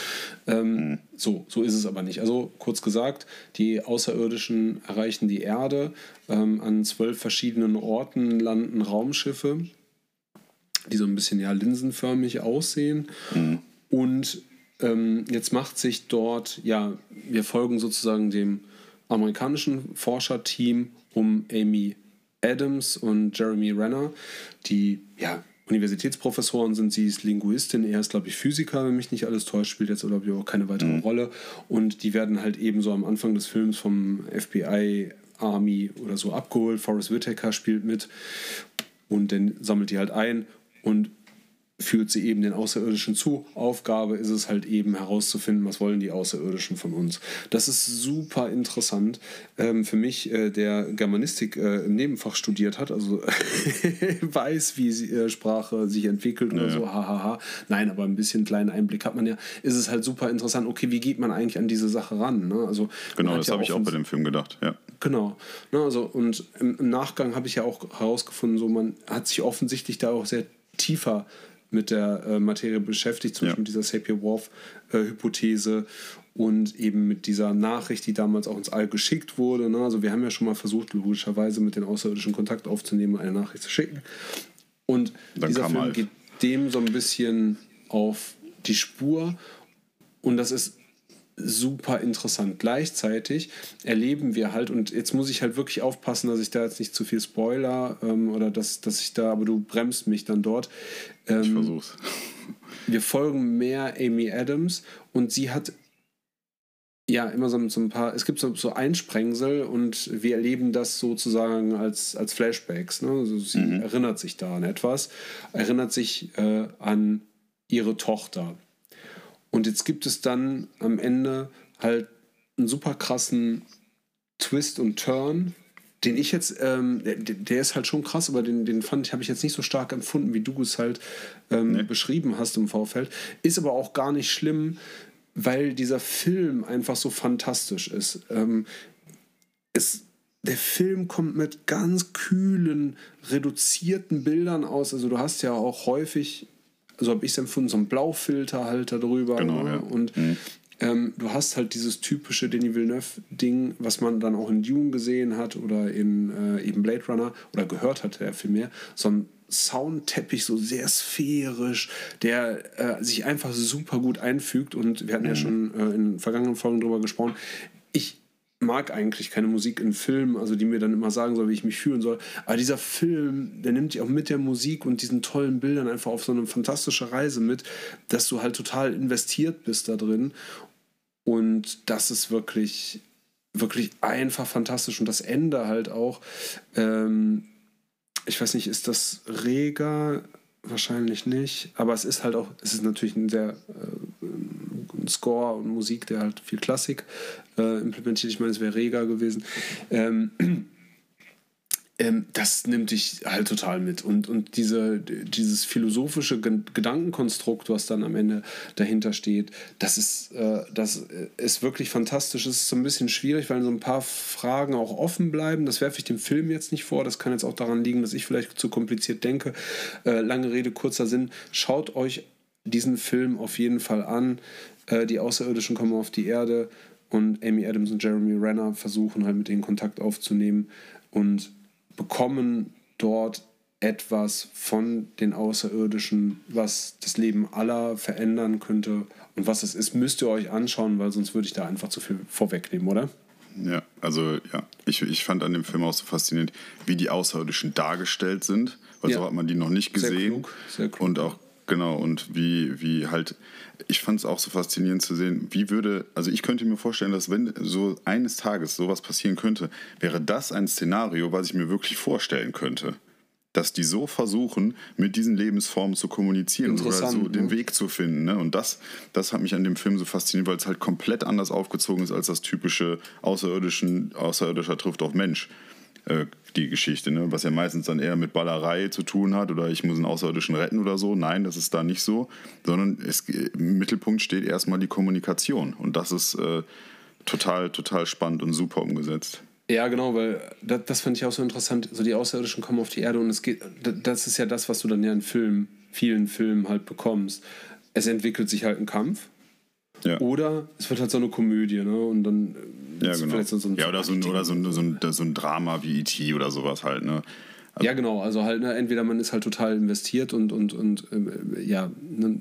S2: Ähm, So, so ist es aber nicht. Also kurz gesagt, die Außerirdischen erreichen die Erde. Ähm, an zwölf verschiedenen Orten landen Raumschiffe, die so ein bisschen ja linsenförmig aussehen. Und ähm, jetzt macht sich dort, ja, wir folgen sozusagen dem amerikanischen Forscherteam um Amy Adams und Jeremy Renner, die ja Universitätsprofessoren sind. Sie ist Linguistin, er ist, glaube ich, Physiker, wenn mich nicht alles täuscht, spielt jetzt, glaube ich, auch keine weitere Rolle. Und die werden halt eben so am Anfang des Films vom FBI, Army oder so abgeholt. Forrest Whitaker spielt mit und dann sammelt die halt ein und führt sie eben den Außerirdischen zu. Aufgabe ist es halt eben herauszufinden, was wollen die Außerirdischen von uns. Das ist super interessant. Ähm, für mich, äh, der Germanistik äh, im Nebenfach studiert hat, also weiß, wie sie, äh, Sprache sich entwickelt oder
S1: Ja, ja.
S2: so, hahaha. Nein, aber ein bisschen kleinen Einblick hat man ja. Ist es halt super interessant, okay, wie geht man eigentlich an diese Sache ran? Ne? Also,
S1: Genau, das
S2: ja
S1: habe ich auch bei dem Film gedacht. Ja.
S2: Genau. Ne, also, und im, im Nachgang habe ich ja auch herausgefunden, so man hat sich offensichtlich da auch sehr tiefer mit der äh, Materie beschäftigt, zum
S1: Ja.
S2: Beispiel mit dieser Sapir-Whorf-Hypothese und eben mit dieser Nachricht, die damals auch ins All geschickt wurde. Ne? Also wir haben ja schon mal versucht, logischerweise mit den Außerirdischen Kontakt aufzunehmen und eine Nachricht zu schicken. Und
S1: Dann
S2: dieser Film
S1: Alf.
S2: geht dem so ein bisschen auf die Spur. Und das ist super interessant. Gleichzeitig erleben wir halt, und jetzt muss ich halt wirklich aufpassen, dass ich da jetzt nicht zu viel spoiler ähm, oder dass, dass ich da, aber du bremst mich dann dort. Ähm, ich versuch's. Wir folgen mehr Amy Adams und sie hat ja immer so, so ein paar, es gibt so, so Einsprengsel und wir erleben das sozusagen als, als Flashbacks. Ne? Also sie mhm. erinnert sich da an etwas, erinnert sich äh, an ihre Tochter und jetzt gibt es dann am Ende halt einen super krassen Twist und Turn, den ich jetzt, ähm, der, der, ist halt schon krass, aber den, den fand ich, habe ich jetzt nicht so stark empfunden, wie du es halt ähm, nee. beschrieben hast im Vorfeld. Ist aber auch gar nicht schlimm, weil dieser Film einfach so fantastisch ist. Ähm, es, der Film kommt mit ganz kühlen, reduzierten Bildern aus. Also du hast ja auch häufig so habe ich es empfunden, so ein Blaufilter halt da drüber. Genau, ne? ja. Und mhm. ähm, du hast halt dieses typische Denis Villeneuve-Ding, was man dann auch in Dune gesehen hat oder in äh, eben Blade Runner oder gehört hat, er vielmehr. So ein Soundteppich, so sehr sphärisch, der äh, sich einfach super gut einfügt. Und wir hatten mhm. ja schon äh, in vergangenen Folgen drüber gesprochen. Mag eigentlich keine Musik in Filmen, also die mir dann immer sagen soll, wie ich mich fühlen soll. Aber dieser Film, der nimmt dich auch mit der Musik und diesen tollen Bildern einfach auf so eine fantastische Reise mit, dass du halt total investiert bist da drin. Und das ist wirklich, wirklich einfach fantastisch. Und das Ende halt auch. Ähm, ich weiß nicht, ist das reger? Wahrscheinlich nicht. Aber es ist halt auch, es ist natürlich ein sehr äh, Score und Musik, der halt viel Klassik äh, implementiert. Ich meine, es wäre Rega gewesen. Ähm, ähm, das nimmt dich halt total mit. Und, und diese, dieses philosophische Gedankenkonstrukt, was dann am Ende dahinter steht, das ist, äh, das ist wirklich fantastisch. Es ist so ein bisschen schwierig, weil so ein paar Fragen auch offen bleiben. Das werfe ich dem Film jetzt nicht vor. Das kann jetzt auch daran liegen, dass ich vielleicht zu kompliziert denke. Äh, lange Rede, kurzer Sinn. Schaut euch diesen Film auf jeden Fall an. Äh, die Außerirdischen kommen auf die Erde und Amy Adams und Jeremy Renner versuchen halt mit denen Kontakt aufzunehmen und bekommen dort etwas von den Außerirdischen, was das Leben aller verändern könnte. Und was es ist, müsst ihr euch anschauen, weil sonst würde ich da einfach zu viel vorwegnehmen, oder?
S1: Ja, also ja, ich, ich fand an dem Film auch so faszinierend, wie die Außerirdischen dargestellt sind, weil ja. so hat man die noch nicht gesehen. Sehr klug, sehr klug. Und auch Genau, und wie, wie halt, ich fand es auch so faszinierend zu sehen, wie würde, also ich könnte mir vorstellen, dass wenn so eines Tages sowas passieren könnte, wäre das ein Szenario, was ich mir wirklich vorstellen könnte. Dass die so versuchen, mit diesen Lebensformen zu kommunizieren oder so ne? den Weg zu finden. Ne? Und das, das hat mich an dem Film so fasziniert, weil es halt komplett anders aufgezogen ist als das typische Außerirdischen, Außerirdischer trifft auf Mensch. Äh, die Geschichte, ne? was ja meistens dann eher mit Ballerei zu tun hat oder ich muss einen Außerirdischen retten oder so. Nein, das ist da nicht so, sondern es, im Mittelpunkt steht erstmal die Kommunikation und das ist äh, total, total spannend und super umgesetzt.
S2: Ja, genau, weil das, das fand ich auch so interessant. So die Außerirdischen kommen auf die Erde und es geht, das ist ja das, was du dann ja in Filmen, vielen Filmen halt bekommst. Es entwickelt sich halt ein Kampf. Ja. Oder es wird halt so eine Komödie, ne? Und dann
S1: ja, genau. So, so ja, oder, so ein, oder so, ein, so, ein, so ein Drama wie E.T. oder sowas halt, ne?
S2: Also ja, genau. Also halt, ne, entweder man ist halt total investiert und, und, und äh, ja, ne,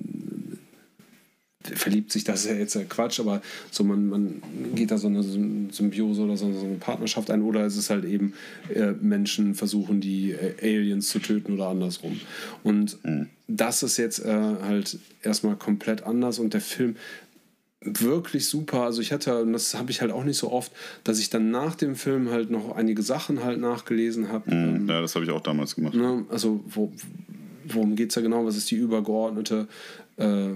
S2: verliebt sich, das ist ja jetzt Quatsch, aber so man, man geht da so eine Symbiose oder so, eine Partnerschaft ein oder es ist halt eben äh, Menschen versuchen, die äh, Aliens zu töten oder andersrum. Und mhm. das ist jetzt äh, halt erstmal komplett anders und der Film wirklich super. Also ich hatte, und das habe ich halt auch nicht so oft, dass ich dann nach dem Film halt noch einige Sachen halt nachgelesen habe.
S1: Mhm, ja, das habe ich auch damals gemacht.
S2: Ne? Also wo, worum geht es da genau? Was ist die übergeordnete äh,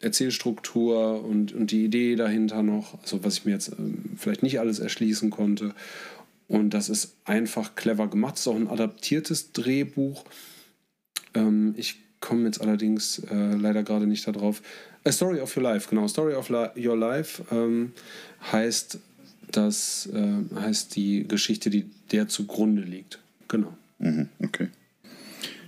S2: Erzählstruktur und, und die Idee dahinter noch? Also was ich mir jetzt äh, vielleicht nicht alles erschließen konnte. Und das ist einfach clever gemacht. Es ist auch ein adaptiertes Drehbuch. Ähm, ich komme jetzt allerdings äh, leider gerade nicht darauf. A Story of Your Life, genau. Story of Your Life ähm, heißt, das, äh, heißt die Geschichte, die der zugrunde liegt. Genau.
S1: Mhm, okay.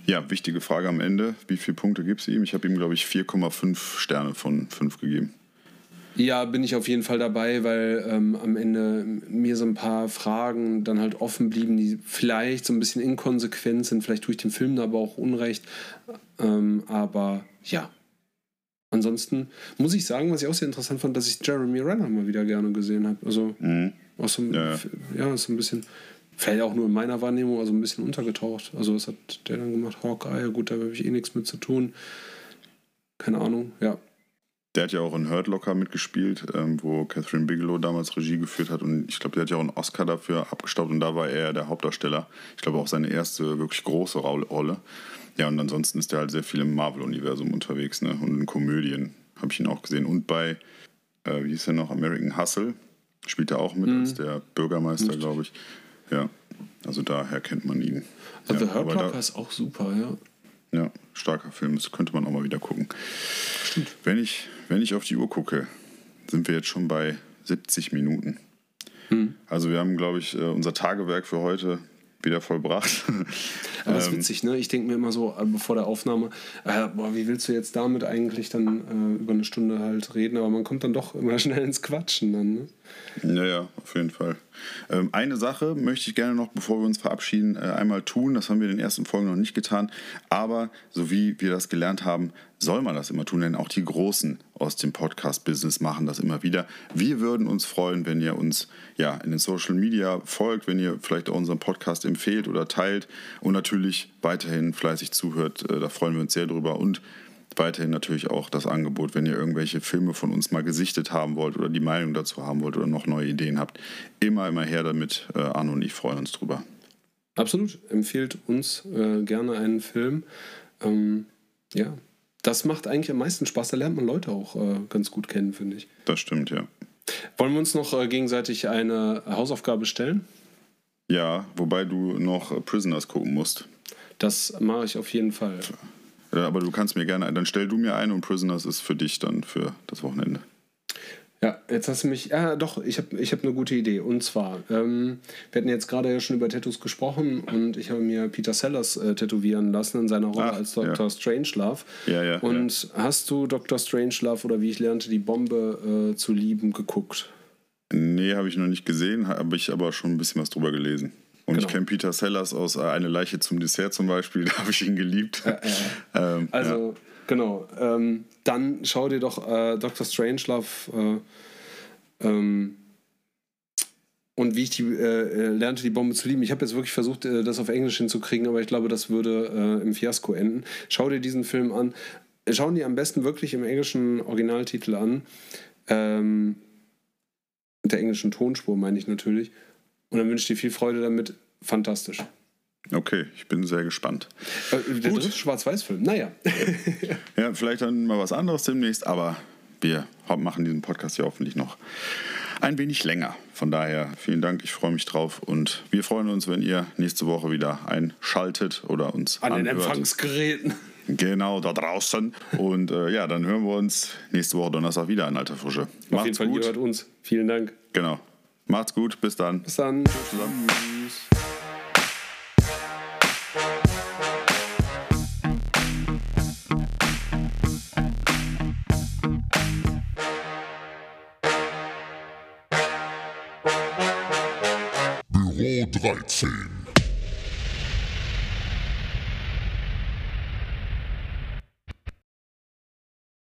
S1: Ja, wichtige Frage am Ende. Wie viele Punkte gibst du ihm? Ich habe ihm, glaube ich, 4,5 Sterne von 5 gegeben.
S2: Ja, bin ich auf jeden Fall dabei, weil ähm, am Ende mir so ein paar Fragen dann halt offen blieben, die vielleicht so ein bisschen inkonsequent sind. Vielleicht tue ich dem Film da aber auch Unrecht. Ähm, aber ja, ansonsten muss ich sagen, was ich auch sehr interessant fand, dass ich Jeremy Renner mal wieder gerne gesehen habe. Also
S1: Mhm.
S2: auch so, ein-
S1: Ja.
S2: ja. so ein bisschen, vielleicht auch nur in meiner Wahrnehmung, also ein bisschen untergetaucht. Also was hat der dann gemacht? Hawkeye, gut, da habe ich eh nichts mit zu tun. Keine Ahnung, ja.
S1: Der hat ja auch in Hurt Locker mitgespielt, ähm, wo Catherine Bigelow damals Regie geführt hat. Und ich glaube, der hat ja auch einen Oscar dafür abgestaubt und da war er der Hauptdarsteller. Ich glaube auch seine erste wirklich große Rolle. Ja, und ansonsten ist er halt sehr viel im Marvel-Universum unterwegs, ne? Und in Komödien habe ich ihn auch gesehen. Und bei, äh, wie hieß er noch, American Hustle spielt er auch mit als der Bürgermeister, glaube ich. Ja, also daher kennt man ihn.
S2: Also
S1: ja,
S2: The Hurt Locker ist auch super, ja.
S1: ja, starker Film, das könnte man auch mal wieder gucken. Wenn ich, wenn ich auf die Uhr gucke, sind wir jetzt schon bei 70 Minuten.
S2: Hm.
S1: Also wir haben, glaube ich, äh, unser Tagewerk für heute wieder vollbracht.
S2: Aber das ist
S1: Ähm,
S2: witzig, ne? Ich denke mir immer so, äh, bevor der Aufnahme, äh, boah, wie willst du jetzt damit eigentlich dann äh, über eine Stunde halt reden? Aber man kommt dann doch immer schnell ins Quatschen dann, ne?
S1: Ja, ja, auf jeden Fall. Ähm, eine Sache möchte ich gerne noch, bevor wir uns verabschieden, äh, einmal tun. Das haben wir in den ersten Folgen noch nicht getan. Aber so wie wir das gelernt haben, soll man das immer tun, denn auch die Großen aus dem Podcast-Business machen das immer wieder. Wir würden uns freuen, wenn ihr uns ja in den Social Media folgt, wenn ihr vielleicht auch unseren Podcast empfehlt oder teilt und natürlich weiterhin fleißig zuhört. Äh, da freuen wir uns sehr drüber. Und weiterhin natürlich auch das Angebot, wenn ihr irgendwelche Filme von uns mal gesichtet haben wollt oder die Meinung dazu haben wollt oder noch neue Ideen habt, immer, immer her damit. Äh, Arno und ich freuen uns drüber.
S2: Absolut. Empfehlt uns äh, gerne einen Film. Ähm, ja. Das macht eigentlich am meisten Spaß. Da lernt man Leute auch äh, ganz gut kennen, finde ich.
S1: Das stimmt, ja.
S2: Wollen wir uns noch äh, gegenseitig eine Hausaufgabe stellen?
S1: Ja, wobei du noch Prisoners gucken musst.
S2: Das mache ich auf jeden Fall.
S1: Äh, Aber du kannst mir gerne, dann stell du mir ein und Prisoners ist für dich dann für das Wochenende.
S2: Ja, jetzt hast du mich. Ja, doch, ich habe ich hab eine gute Idee. Und zwar, ähm, wir hatten jetzt gerade ja schon über Tattoos gesprochen und ich habe mir Peter Sellers äh, tätowieren lassen in seiner Rolle
S1: Ach,
S2: als Dr.
S1: ja.
S2: Strangelove.
S1: Ja, ja,
S2: Und hast du Dr. Strangelove oder wie ich lernte, die Bombe äh, zu lieben geguckt?
S1: Nee, habe ich noch nicht gesehen, habe ich aber schon ein bisschen was drüber gelesen. Und ich
S2: Genau.
S1: kenne Peter Sellers aus äh, Eine Leiche zum Dessert zum Beispiel, da habe ich ihn geliebt. ähm,
S2: Also, genau. Ähm, dann schau dir doch äh, Dr. Strangelove äh, ähm, und wie ich die, äh, äh, lernte, die Bombe zu lieben. Ich habe jetzt wirklich versucht, äh, das auf Englisch hinzukriegen, aber ich glaube, das würde im Fiasko enden. Schau dir diesen Film an. Schauen die am besten wirklich im englischen Originaltitel an. Ähm, mit der englischen Tonspur meine ich natürlich. Und dann wünsche ich dir viel Freude damit. Fantastisch.
S1: okay, ich bin sehr gespannt.
S2: Äh, der
S1: Gut.
S2: Schwarz-Weiß-Film. Naja.
S1: Ja, vielleicht dann mal was anderes demnächst, aber wir machen diesen Podcast ja hoffentlich noch ein wenig länger. Von daher vielen Dank, ich freue mich drauf und wir freuen uns, wenn ihr nächste Woche wieder einschaltet oder uns
S2: An den
S1: anhört.
S2: Empfangsgeräten.
S1: Genau, da draußen. Und äh, ja, dann hören wir uns nächste Woche Donnerstag wieder in alter Frische.
S2: Auf jeden Fall, ihr hört uns. Vielen Dank.
S1: Genau. Macht's gut, bis dann.
S2: Bis dann. Tschüss.
S3: Büro 13.